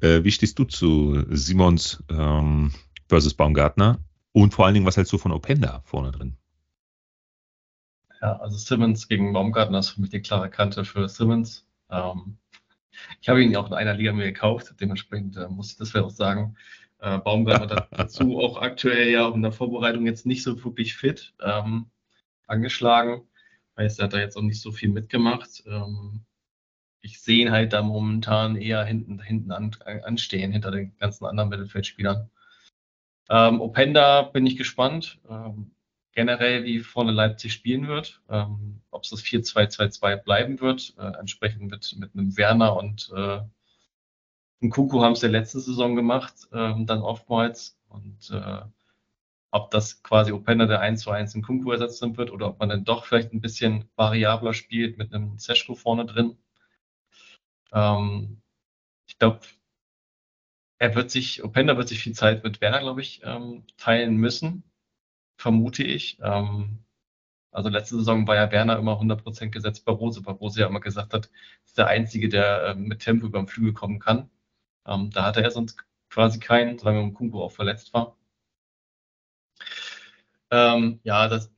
äh, wie stehst du zu Simons ähm, versus Baumgartner? Und vor allen Dingen, was hältst du von Openda vorne drin? Ja, also Simmons gegen Baumgartner ist für mich die klare Kante für Simmons. Ähm, ich habe ihn auch in einer Liga mir gekauft, dementsprechend äh, muss ich das vielleicht auch sagen. Äh, Baumgartner dazu [laughs] auch aktuell ja in der Vorbereitung jetzt nicht so wirklich fit ähm, angeschlagen. Heißt, er hat da jetzt auch nicht so viel mitgemacht. Ähm, ich sehe ihn halt da momentan eher hinten, hinten an, anstehen, hinter den ganzen anderen Mittelfeldspielern. Ähm, Openda bin ich gespannt. Ähm, generell, wie vorne Leipzig spielen wird. Ähm, ob es das 4-2-2-2 bleiben wird. Äh, entsprechend mit, mit einem Werner und äh, einem Kuku haben es der letzte Saison gemacht, äh, dann oftmals. Und äh, ob das quasi Openda der 1 zu 1 in Kunku ersetzen wird oder ob man dann doch vielleicht ein bisschen variabler spielt mit einem Seschko vorne drin. Ähm, ich glaube, er wird sich, Openda wird sich viel Zeit mit Werner, glaube ich, ähm, teilen müssen, vermute ich. Ähm, also letzte Saison war ja Werner immer 100% gesetzt bei Rose, weil Rose ja immer gesagt hat, ist der Einzige, der äh, mit Tempo über den Flügel kommen kann. Ähm, da hatte er sonst quasi keinen, solange Kunku auch verletzt war. Ähm, ja, das,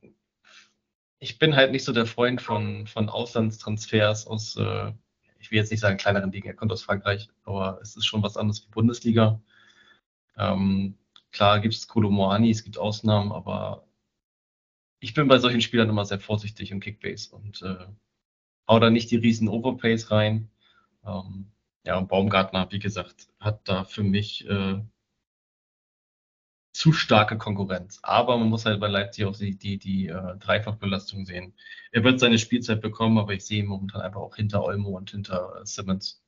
ich bin halt nicht so der Freund von, von Auslandstransfers aus, äh, ich will jetzt nicht sagen kleineren Ligen, er kommt aus Frankreich, aber es ist schon was anderes wie Bundesliga. Ähm, klar gibt es Kolomoani, es gibt Ausnahmen, aber ich bin bei solchen Spielern immer sehr vorsichtig im Kickbase und äh, hau da nicht die riesen Overplays rein. Ähm, ja, und Baumgartner, wie gesagt, hat da für mich äh, zu starke Konkurrenz. Aber man muss halt bei Leipzig auch die, die, die äh, Dreifachbelastung sehen. Er wird seine Spielzeit bekommen, aber ich sehe ihn momentan einfach auch hinter Olmo und hinter äh, Simmons.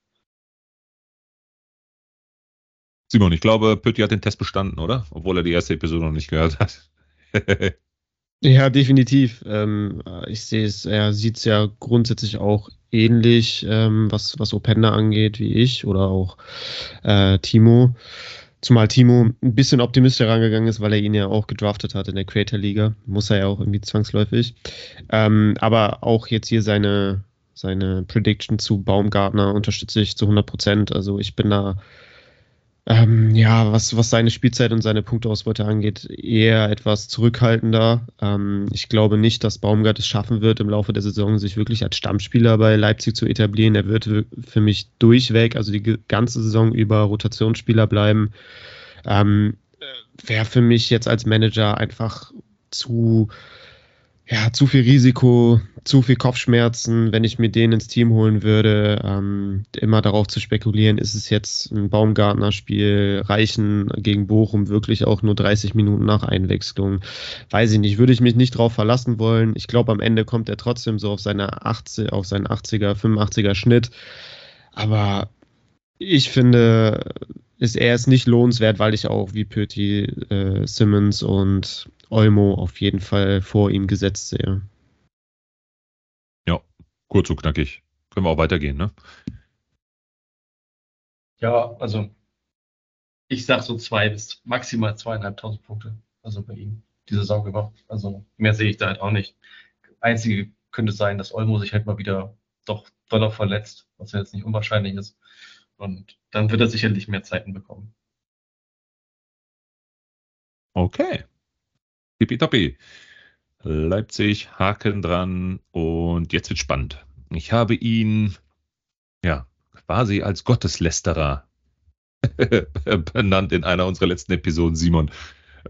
Simon, ich glaube, Pötti hat den Test bestanden, oder? Obwohl er die erste Episode noch nicht gehört hat. [laughs] ja, definitiv. Ähm, ich sehe es, er sieht es ja grundsätzlich auch ähnlich, ähm, was, was Openda angeht, wie ich oder auch äh, Timo. Zumal Timo ein bisschen optimistischer rangegangen ist, weil er ihn ja auch gedraftet hat in der Creator Liga. Muss er ja auch irgendwie zwangsläufig. Ähm, aber auch jetzt hier seine, seine Prediction zu Baumgartner unterstütze ich zu 100 Prozent. Also ich bin da ähm, ja, was, was seine Spielzeit und seine Punkteausbeute angeht, eher etwas zurückhaltender. Ähm, ich glaube nicht, dass Baumgart es schaffen wird, im Laufe der Saison sich wirklich als Stammspieler bei Leipzig zu etablieren. Er wird für mich durchweg, also die ganze Saison über Rotationsspieler bleiben. Ähm, Wäre für mich jetzt als Manager einfach zu, ja, zu viel Risiko, zu viel Kopfschmerzen, wenn ich mir den ins Team holen würde. Ähm, immer darauf zu spekulieren, ist es jetzt ein Baumgartner-Spiel, reichen gegen Bochum wirklich auch nur 30 Minuten nach Einwechslung? Weiß ich nicht, würde ich mich nicht drauf verlassen wollen. Ich glaube, am Ende kommt er trotzdem so auf seine 80, auf seinen 80er, 85er Schnitt. Aber ich finde, ist er es nicht lohnenswert, weil ich auch wie Pöti, äh, Simmons und Olmo auf jeden Fall vor ihm gesetzt sehe. Ja, kurz und knackig. Können wir auch weitergehen, ne? Ja, also ich sag so zwei bis maximal zweieinhalbtausend Punkte. Also bei ihm die Saison über. Also mehr sehe ich da halt auch nicht. Einzige könnte sein, dass Olmo sich halt mal wieder doch doller verletzt, was ja jetzt nicht unwahrscheinlich ist. Und dann wird er sicherlich mehr Zeiten bekommen. Okay. Tippitoppi. Leipzig, Haken dran und jetzt wird spannend. Ich habe ihn, ja, quasi als Gotteslästerer [laughs] benannt in einer unserer letzten Episoden, Simon.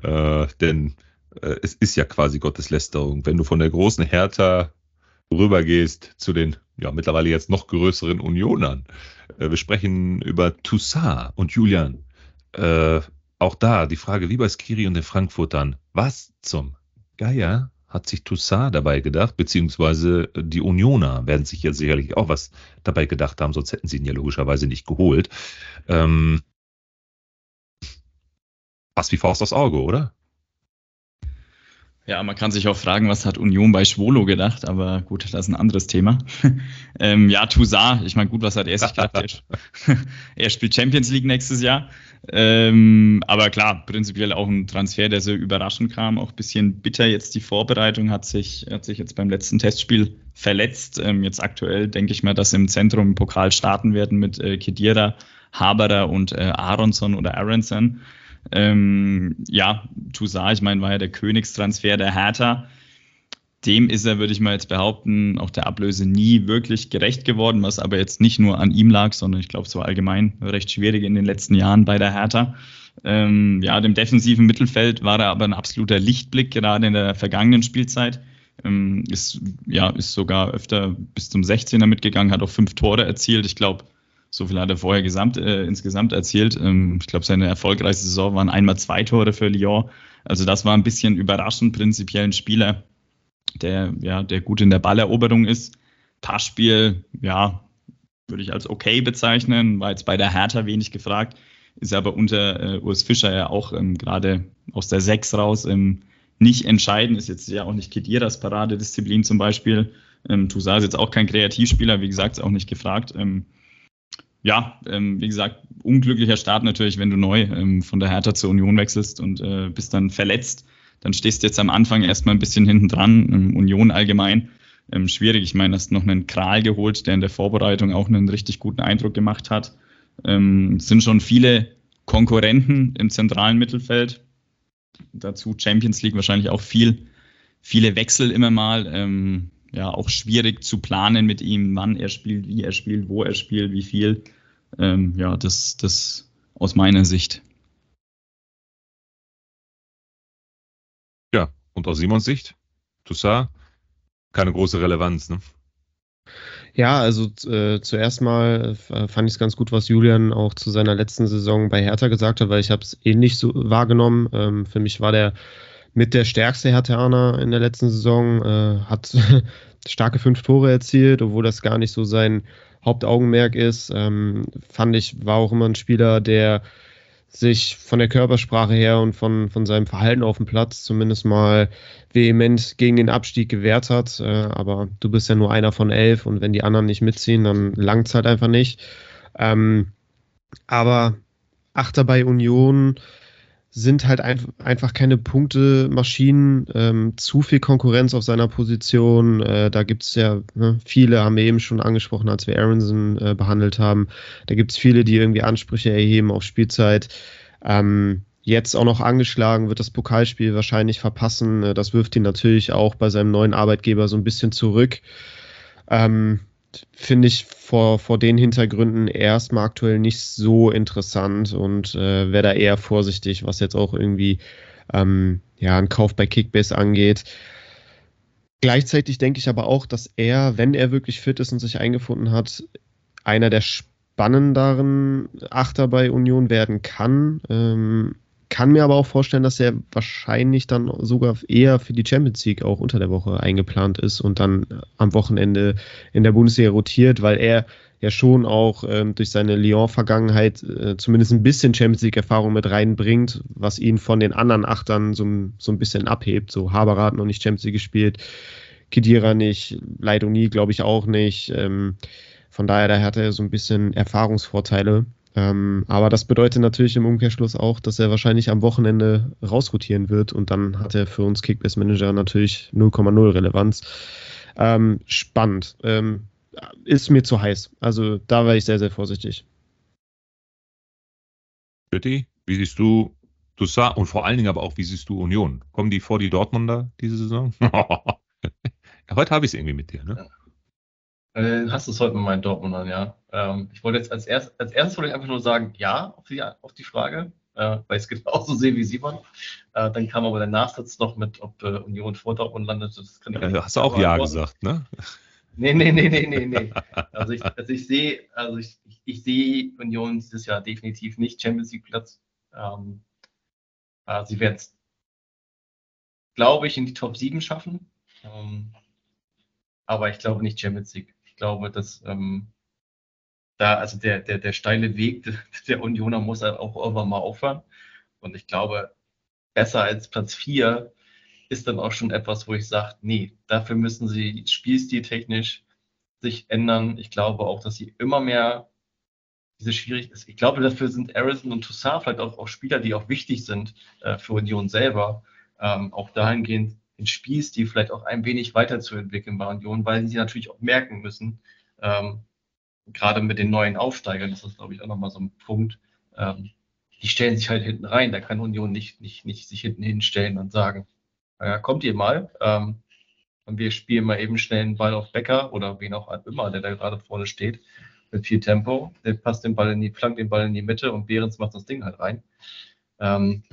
Äh, denn äh, es ist ja quasi Gotteslästerung. Wenn du von der großen Hertha rübergehst zu den ja mittlerweile jetzt noch größeren Unionern. Äh, wir sprechen über Toussaint und Julian. Äh, auch da die Frage, wie bei Skiri und den Frankfurtern, was zum Geier hat sich Toussaint dabei gedacht, beziehungsweise die Unioner werden sich ja sicherlich auch was dabei gedacht haben, sonst hätten sie ihn ja logischerweise nicht geholt. Ähm, passt wie Faust aufs Auge, oder? Ja, man kann sich auch fragen, was hat Union bei Schwolo gedacht, aber gut, das ist ein anderes Thema. [laughs] ähm, ja, Toussaint, ich meine, gut, was hat er sich gedacht? [laughs] Er, spielt Champions League nächstes Jahr. Ähm, aber klar, prinzipiell auch ein Transfer, der so überraschend kam, auch ein bisschen bitter jetzt die Vorbereitung, hat sich, hat sich jetzt beim letzten Testspiel verletzt. Ähm, jetzt aktuell denke ich mal, dass im Zentrum Pokal starten werden mit äh, Kedira, Haberer und äh, Aronson oder Aronson. Ähm, ja, Toussaint, ich meine, war ja der Königstransfer der Hertha. Dem ist er, würde ich mal jetzt behaupten, auch der Ablöse nie wirklich gerecht geworden, was aber jetzt nicht nur an ihm lag, sondern ich glaube, es war allgemein recht schwierig in den letzten Jahren bei der Hertha. Ähm, ja, dem defensiven Mittelfeld war er aber ein absoluter Lichtblick, gerade in der vergangenen Spielzeit. Ähm, ist, ja, ist sogar öfter bis zum 16er mitgegangen, hat auch fünf Tore erzielt. Ich glaube, so viel hat er vorher gesamt, äh, insgesamt erzielt. Ähm, ich glaube, seine erfolgreichste Saison waren einmal zwei Tore für Lyon. Also das war ein bisschen überraschend, prinzipiell ein Spieler, der, ja, der gut in der Balleroberung ist. Passspiel, ja, würde ich als okay bezeichnen, war jetzt bei der Hertha wenig gefragt. ist aber unter äh, Urs Fischer ja auch ähm, gerade aus der Sechs raus ähm, nicht entscheidend. Ist jetzt ja auch nicht Kediras Paradedisziplin zum Beispiel. Ähm, Toussaint ist jetzt auch kein Kreativspieler, wie gesagt, ist auch nicht gefragt. Ähm, ja, ähm, wie gesagt, unglücklicher Start natürlich, wenn du neu ähm, von der Hertha zur Union wechselst und äh, bist dann verletzt. Dann stehst du jetzt am Anfang erstmal ein bisschen hinten dran. Ähm, Union allgemein ähm, schwierig. Ich meine, hast noch einen Kral geholt, der in der Vorbereitung auch einen richtig guten Eindruck gemacht hat. Ähm, sind schon viele Konkurrenten im zentralen Mittelfeld. Dazu Champions League wahrscheinlich auch viel, viele Wechsel immer mal. Ähm, ja, auch schwierig zu planen mit ihm, wann er spielt, wie er spielt, wo er spielt, wie viel. Ähm, ja, das, das aus meiner Sicht. Ja, und aus Simons Sicht? Toussaint? Keine große Relevanz, ne? Ja, also äh, zuerst mal äh, fand ich es ganz gut, was Julian auch zu seiner letzten Saison bei Hertha gesagt hat, weil ich habe es ähnlich so wahrgenommen. Ähm, für mich war der mit der stärkste Herthaner in der letzten Saison, äh, hat [laughs] starke fünf Tore erzielt, obwohl das gar nicht so sein Hauptaugenmerk ist. Ähm, fand ich, war auch immer ein Spieler, der sich von der Körpersprache her und von, von seinem Verhalten auf dem Platz zumindest mal vehement gegen den Abstieg gewehrt hat. Äh, aber du bist ja nur einer von elf und wenn die anderen nicht mitziehen, dann langt es halt einfach nicht. Ähm, aber Achter bei Union sind halt ein, einfach keine Punktemaschinen, ähm, zu viel Konkurrenz auf seiner Position. Äh, da gibt es ja ne, viele, haben wir eben schon angesprochen, als wir Aronson äh, behandelt haben. Da gibt es viele, die irgendwie Ansprüche erheben auf Spielzeit. Ähm, jetzt auch noch angeschlagen, wird das Pokalspiel wahrscheinlich verpassen. Äh, das wirft ihn natürlich auch bei seinem neuen Arbeitgeber so ein bisschen zurück. Ähm, finde ich vor, vor den Hintergründen erstmal aktuell nicht so interessant und äh, wäre da eher vorsichtig, was jetzt auch irgendwie ähm, ja, einen Kauf bei Kickbase angeht. Gleichzeitig denke ich aber auch, dass er, wenn er wirklich fit ist und sich eingefunden hat, einer der spannenderen Achter bei Union werden kann. Ähm, kann mir aber auch vorstellen, dass er wahrscheinlich dann sogar eher für die Champions League auch unter der Woche eingeplant ist und dann am Wochenende in der Bundesliga rotiert, weil er ja schon auch ähm, durch seine Lyon-Vergangenheit äh, zumindest ein bisschen Champions League-Erfahrung mit reinbringt, was ihn von den anderen Achtern so, so ein bisschen abhebt. So Haberer hat noch nicht Champions League gespielt, Kedira nicht, Leidoni glaube ich auch nicht. Ähm, von daher, da hat er so ein bisschen Erfahrungsvorteile. Ähm, aber das bedeutet natürlich im Umkehrschluss auch, dass er wahrscheinlich am Wochenende rausrotieren wird und dann hat er für uns Kickbase Manager natürlich 0,0 Relevanz. Ähm, spannend. Ähm, ist mir zu heiß. Also da war ich sehr, sehr vorsichtig. Bitte, wie siehst du Toussaint und vor allen Dingen aber auch, wie siehst du Union? Kommen die vor die Dortmunder diese Saison? [laughs] Heute habe ich es irgendwie mit dir, ne? Hast du es heute mit meinen Dortmundern, ja. Ähm, ich wollte jetzt als, erst, als erstes wollte ich einfach nur sagen, ja, auf die, auf die Frage, äh, weil ich es genauso [laughs] sehe wie Simon. Äh, dann kam aber der Nachsatz noch mit, ob äh, Union vor Dortmund landet. Das kann ich ja, hast du auch Ja gesagt, ne? [laughs] Nee, nee, nee, nee, nee, nee. Also ich, also ich sehe, also ich, ich, ich sehe Union dieses Jahr definitiv nicht Champions League Platz. Ähm, äh, sie werden es, glaube ich, in die Top 7 schaffen. Ähm, aber ich glaube nicht Champions League. Ich glaube, dass ähm, da, also der, der, der steile Weg der Unioner muss halt auch irgendwann mal aufhören. Und ich glaube, besser als Platz 4 ist dann auch schon etwas, wo ich sage, nee, dafür müssen sie spielstiltechnisch sich ändern. Ich glaube auch, dass sie immer mehr diese schwierig ist. Ich glaube, dafür sind Harrison und Toussaint vielleicht auch, auch Spieler, die auch wichtig sind äh, für Union selber. Ähm, auch dahingehend den Spielstil vielleicht auch ein wenig weiterzuentwickeln bei Union, weil sie natürlich auch merken müssen, ähm, gerade mit den neuen Aufsteigern ist das, glaube ich, auch nochmal so ein Punkt. Ähm, die stellen sich halt hinten rein. Da kann Union nicht, nicht, nicht sich hinten hinstellen und sagen, naja, kommt ihr mal. Ähm, und wir spielen mal eben schnell einen Ball auf Becker oder wen auch immer, der da gerade vorne steht, mit viel Tempo. Der passt den Ball in die, flankt den Ball in die Mitte und Behrens macht das Ding halt rein. Ähm,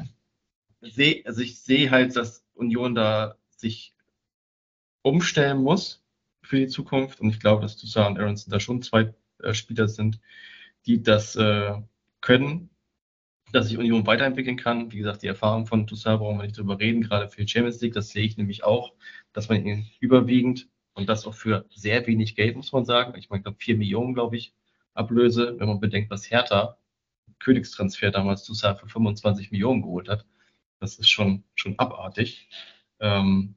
seh, also ich sehe halt, dass Union da sich umstellen muss für die Zukunft. Und ich glaube, dass Toussaint und Aronson da schon zwei äh, Spieler sind, die das äh, können, dass sich Union weiterentwickeln kann. Wie gesagt, die Erfahrung von Toussaint brauchen wir nicht drüber reden, gerade für die Champions League. Das sehe ich nämlich auch, dass man ihn überwiegend und das auch für sehr wenig Geld, muss man sagen. Ich meine, ich glaube, vier Millionen, glaube ich, Ablöse, wenn man bedenkt, was Hertha Königstransfer damals Toussaint für 25 Millionen geholt hat. Das ist schon, schon abartig. Ähm,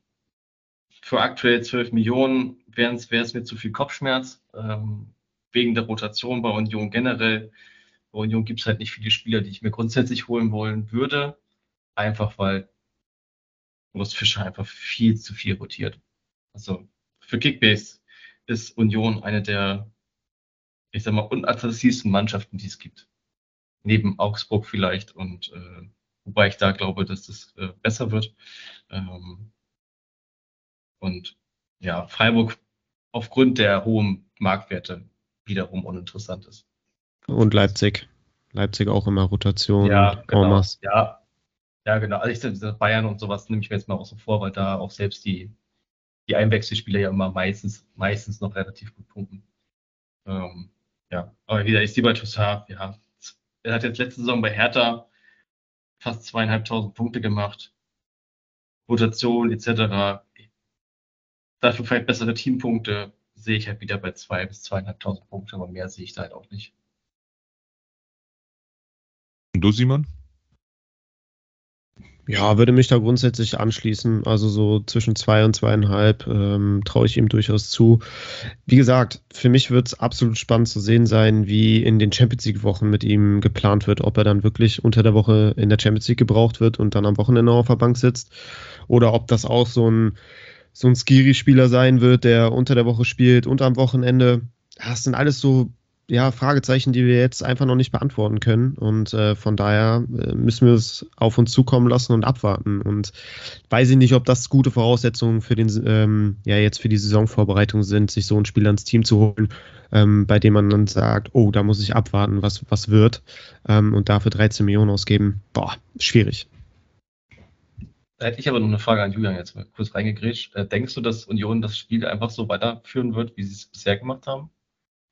für aktuell 12 Millionen wäre es mir zu viel Kopfschmerz. Ähm, wegen der Rotation bei Union generell. Bei Union gibt es halt nicht viele Spieler, die ich mir grundsätzlich holen wollen würde. Einfach weil Urs Fischer einfach viel zu viel rotiert. Also für Kickbase ist Union eine der, ich sag mal, unattraktivsten Mannschaften, die es gibt. Neben Augsburg vielleicht und äh, wobei ich da glaube, dass das äh, besser wird. Ähm, und ja, Freiburg aufgrund der hohen Marktwerte wiederum uninteressant ist. Und Leipzig. Leipzig auch immer Rotation. Ja, genau. Ja, ja, genau. Also ich Bayern und sowas nehme ich mir jetzt mal außen vor, weil da auch selbst die, die Einwechselspieler ja immer meistens, meistens noch relativ gut punkten. Ähm, ja, aber wieder, ich sehe bei Toussaint, ja, er hat jetzt letzte Saison bei Hertha fast zweieinhalbtausend Punkte gemacht. Rotation etc. Dafür vielleicht bessere Teampunkte sehe ich halt wieder bei zwei bis zweieinhalbtausend Punkte, aber mehr sehe ich da halt auch nicht. Und du, Simon? Ja, würde mich da grundsätzlich anschließen. Also so zwischen zwei und zweieinhalb ähm, traue ich ihm durchaus zu. Wie gesagt, für mich wird es absolut spannend zu sehen sein, wie in den Champions League-Wochen mit ihm geplant wird, ob er dann wirklich unter der Woche in der Champions League gebraucht wird und dann am Wochenende auf der Bank sitzt. Oder ob das auch so ein so ein Skiri-Spieler sein wird, der unter der Woche spielt und am Wochenende. Das sind alles so ja, Fragezeichen, die wir jetzt einfach noch nicht beantworten können. Und äh, von daher äh, müssen wir es auf uns zukommen lassen und abwarten. Und weiß ich nicht, ob das gute Voraussetzungen für den, ähm, ja, jetzt für die Saisonvorbereitung sind, sich so ein Spieler ins Team zu holen, ähm, bei dem man dann sagt, oh, da muss ich abwarten, was, was wird. Ähm, und dafür 13 Millionen ausgeben. Boah, schwierig. Da hätte ich aber noch eine Frage an Julian jetzt mal kurz reingegrätscht. Äh, denkst du, dass Union das Spiel einfach so weiterführen wird, wie sie es bisher gemacht haben?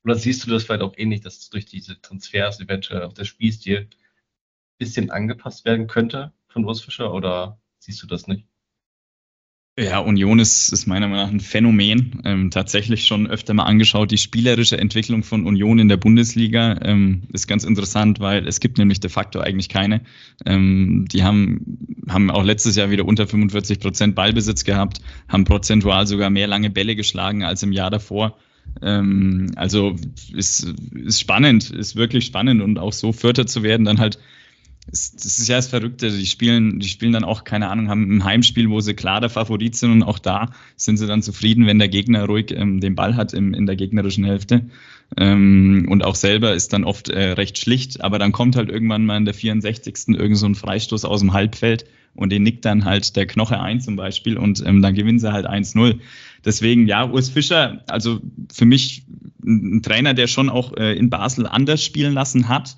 Oder siehst du das vielleicht auch ähnlich, dass durch diese Transfers eventuell auch der Spielstil ein bisschen angepasst werden könnte von Urs Fischer oder siehst du das nicht? Ja, Union ist, ist meiner Meinung nach ein Phänomen. Ähm, tatsächlich schon öfter mal angeschaut. Die spielerische Entwicklung von Union in der Bundesliga ähm, ist ganz interessant, weil es gibt nämlich de facto eigentlich keine. Ähm, die haben, haben auch letztes Jahr wieder unter 45 Prozent Ballbesitz gehabt, haben prozentual sogar mehr lange Bälle geschlagen als im Jahr davor. Ähm, also ist, ist spannend, ist wirklich spannend und auch so Vierter zu werden, dann halt das ist ja das Verrückte. Die spielen, die spielen dann auch, keine Ahnung, haben ein Heimspiel, wo sie klar der Favorit sind und auch da sind sie dann zufrieden, wenn der Gegner ruhig ähm, den Ball hat im, in der gegnerischen Hälfte. Ähm, und auch selber ist dann oft äh, recht schlicht, aber dann kommt halt irgendwann mal in der 64. irgend so ein Freistoß aus dem Halbfeld und den nickt dann halt der Knoche ein zum Beispiel und ähm, dann gewinnen sie halt 1-0. Deswegen, ja, Urs Fischer, also für mich ein Trainer, der schon auch äh, in Basel anders spielen lassen hat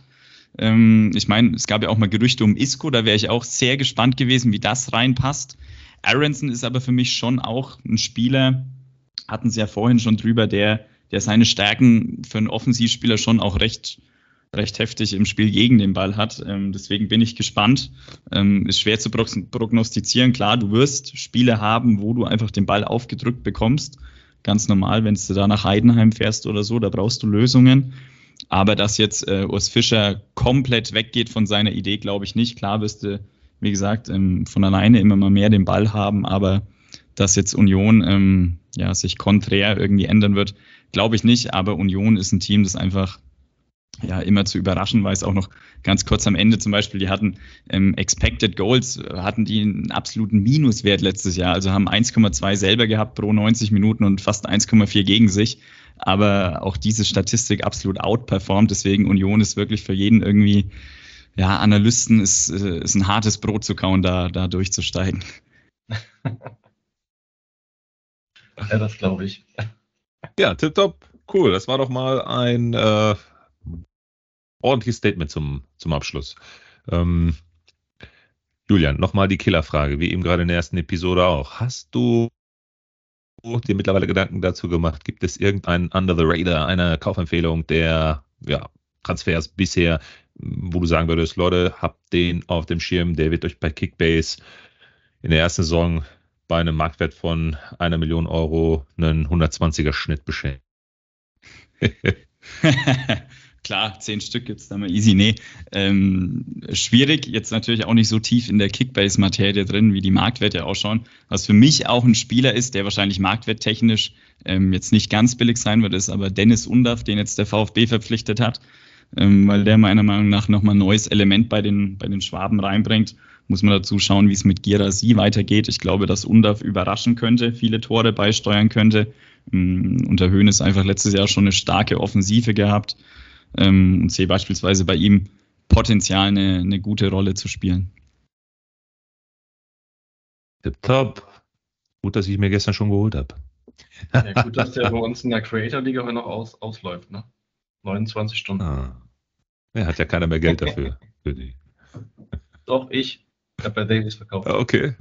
ähm, ich meine, es gab ja auch mal Gerüchte um Isco, da wäre ich auch sehr gespannt gewesen, wie das reinpasst. Aronson ist aber für mich schon auch ein Spieler, hatten sie ja vorhin schon drüber, der, der seine Stärken für einen Offensivspieler schon auch recht, recht heftig im Spiel gegen den Ball hat. Ähm, deswegen bin ich gespannt. Ähm, ist schwer zu prognostizieren. Klar, du wirst Spiele haben, wo du einfach den Ball aufgedrückt bekommst. Ganz normal, wenn du da nach Heidenheim fährst oder so, da brauchst du Lösungen. Aber dass jetzt äh, Urs Fischer komplett weggeht von seiner Idee, glaube ich nicht. Klar wirst du, wie gesagt, ähm, von alleine immer mal mehr den Ball haben, aber dass jetzt Union ähm, ja, sich konträr irgendwie ändern wird, glaube ich nicht. Aber Union ist ein Team, das einfach ja immer zu überraschen weiß. Auch noch ganz kurz am Ende zum Beispiel, die hatten ähm, Expected Goals, hatten die einen absoluten Minuswert letztes Jahr. Also haben 1,2 selber gehabt pro 90 Minuten und fast 1,4 gegen sich aber auch diese Statistik absolut outperformt. Deswegen Union ist wirklich für jeden irgendwie, ja, Analysten ist, äh, ist ein hartes Brot zu kauen, da, da durchzusteigen. ja, das glaube ich. Ja, tipptopp. Cool. Das war doch mal ein äh, ordentliches Statement zum, zum Abschluss. Ähm, Julian, nochmal die Killerfrage, wie eben gerade in der ersten Episode auch. Hast du dir mittlerweile Gedanken dazu gemacht? Gibt es irgendeinen Under the Radar, eine Kaufempfehlung der ja, Transfers bisher, wo du sagen würdest, Leute, habt den auf dem Schirm, der wird euch bei Kickbase in der ersten Saison bei einem Marktwert von einer Million Euro einen 120er Schnitt beschenken? [laughs] [laughs] klar, zehn Stück gibt es da mal easy. Nee, ähm, schwierig. Jetzt natürlich auch nicht so tief in der Kickbase-Materie drin, wie die Marktwerte ausschauen. Was für mich auch ein Spieler ist, der wahrscheinlich marktwerttechnisch ähm, jetzt nicht ganz billig sein wird, ist aber Dennis Undaff, den jetzt der VfB verpflichtet hat, ähm, weil der meiner Meinung nach nochmal ein neues Element bei den, bei den Schwaben reinbringt. Muss man dazu schauen, wie es mit Girasi weitergeht. Ich glaube, dass Undaff überraschen könnte, viele Tore beisteuern könnte. Und der Höhn ist einfach letztes Jahr schon eine starke Offensive gehabt ähm, und sehe beispielsweise bei ihm Potenzial, eine, eine gute Rolle zu spielen. Top. Gut, dass ich mir gestern schon geholt habe. Ja, gut, dass der bei uns in der Creator-Liga noch aus, ausläuft, ne? 29 Stunden. Ah. Ja, hat ja keiner mehr Geld dafür. für die. Doch, ich. Ich habe bei Davis verkauft. Ah, okay.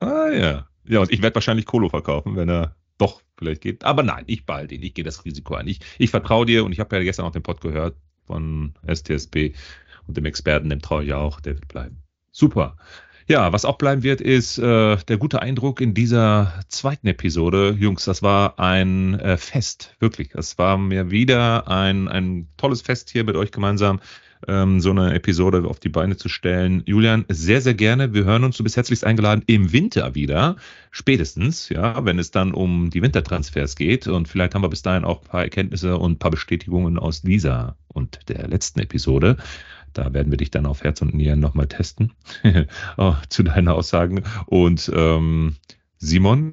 ah ja. Ja, und ich werde wahrscheinlich Kolo verkaufen, wenn er doch vielleicht geht. Aber nein, ich behalte ihn. Ich gehe das Risiko ein. Ich, ich vertraue dir und ich habe ja gestern auch den Pod gehört von STSB und dem Experten, dem traue ich auch, der wird bleiben. Super. Ja, was auch bleiben wird, ist äh, der gute Eindruck in dieser zweiten Episode. Jungs, das war ein äh, Fest, wirklich. Das war mir wieder ein, ein tolles Fest hier mit euch gemeinsam ähm, so eine Episode auf die Beine zu stellen. Julian, sehr, sehr gerne. Wir hören uns. Du bist herzlichst eingeladen im Winter wieder. Spätestens, ja, wenn es dann um die Wintertransfers geht. Und vielleicht haben wir bis dahin auch ein paar Erkenntnisse und ein paar Bestätigungen aus dieser und der letzten Episode. Da werden wir dich dann auf Herz und Nieren nochmal testen [laughs] oh, zu deinen Aussagen. Und ähm, Simon,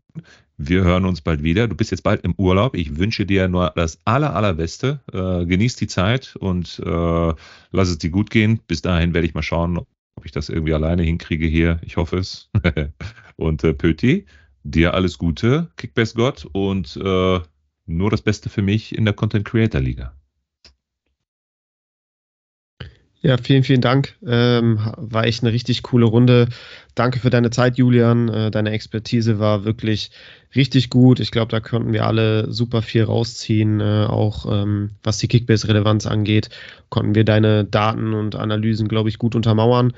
wir hören uns bald wieder. Du bist jetzt bald im Urlaub. Ich wünsche dir nur das aller, allerbeste. Äh, genieß die Zeit und äh, lass es dir gut gehen. Bis dahin werde ich mal schauen, ob ich das irgendwie alleine hinkriege hier. Ich hoffe es. [laughs] und äh, Pöti, dir alles Gute, Kickbase Gott und äh, nur das Beste für mich in der Content Creator Liga. Ja, vielen, vielen Dank. Ähm, war echt eine richtig coole Runde. Danke für deine Zeit, Julian. Äh, deine Expertise war wirklich richtig gut. Ich glaube, da konnten wir alle super viel rausziehen. Äh, auch ähm, was die Kickbase-Relevanz angeht, konnten wir deine Daten und Analysen, glaube ich, gut untermauern.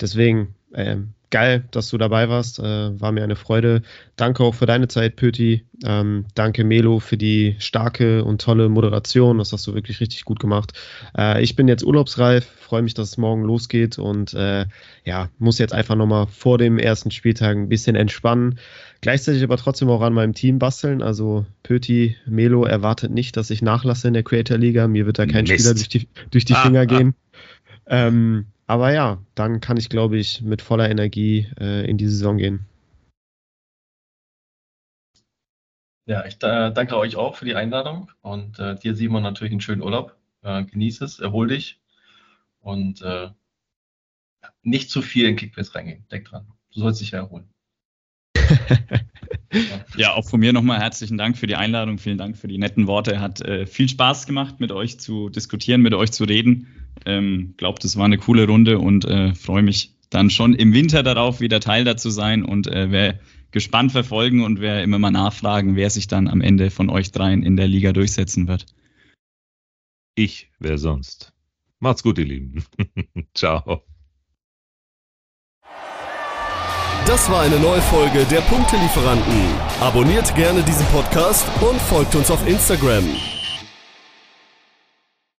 Deswegen äh, geil, dass du dabei warst. Äh, war mir eine Freude. Danke auch für deine Zeit, Pöti. Ähm, danke, Melo, für die starke und tolle Moderation. Das hast du wirklich richtig gut gemacht. Äh, ich bin jetzt urlaubsreif, freue mich, dass es morgen losgeht und äh, ja, muss jetzt einfach nochmal vor dem ersten Spieltag ein bisschen entspannen. Gleichzeitig aber trotzdem auch an meinem Team basteln. Also Pöti, Melo erwartet nicht, dass ich nachlasse in der Creator Liga. Mir wird da kein Mist. Spieler durch die, durch die ah, Finger ah. gehen. Ähm, aber ja, dann kann ich, glaube ich, mit voller Energie äh, in die Saison gehen. Ja, ich äh, danke euch auch für die Einladung und äh, dir, Simon, natürlich einen schönen Urlaub. Äh, genieß es, erhol dich und äh, nicht zu viel in Kickbase reingehen. Denk dran, du sollst dich ja erholen. [laughs] ja, auch von mir nochmal herzlichen Dank für die Einladung, vielen Dank für die netten Worte. Hat äh, viel Spaß gemacht, mit euch zu diskutieren, mit euch zu reden. Ähm, glaubt, es war eine coole Runde und äh, freue mich dann schon im Winter darauf, wieder Teil dazu sein und äh, wer gespannt verfolgen und wer immer mal nachfragen, wer sich dann am Ende von euch dreien in der Liga durchsetzen wird. Ich, wer sonst. Macht's gut, ihr Lieben. [laughs] Ciao. Das war eine neue Folge der Punktelieferanten. Abonniert gerne diesen Podcast und folgt uns auf Instagram.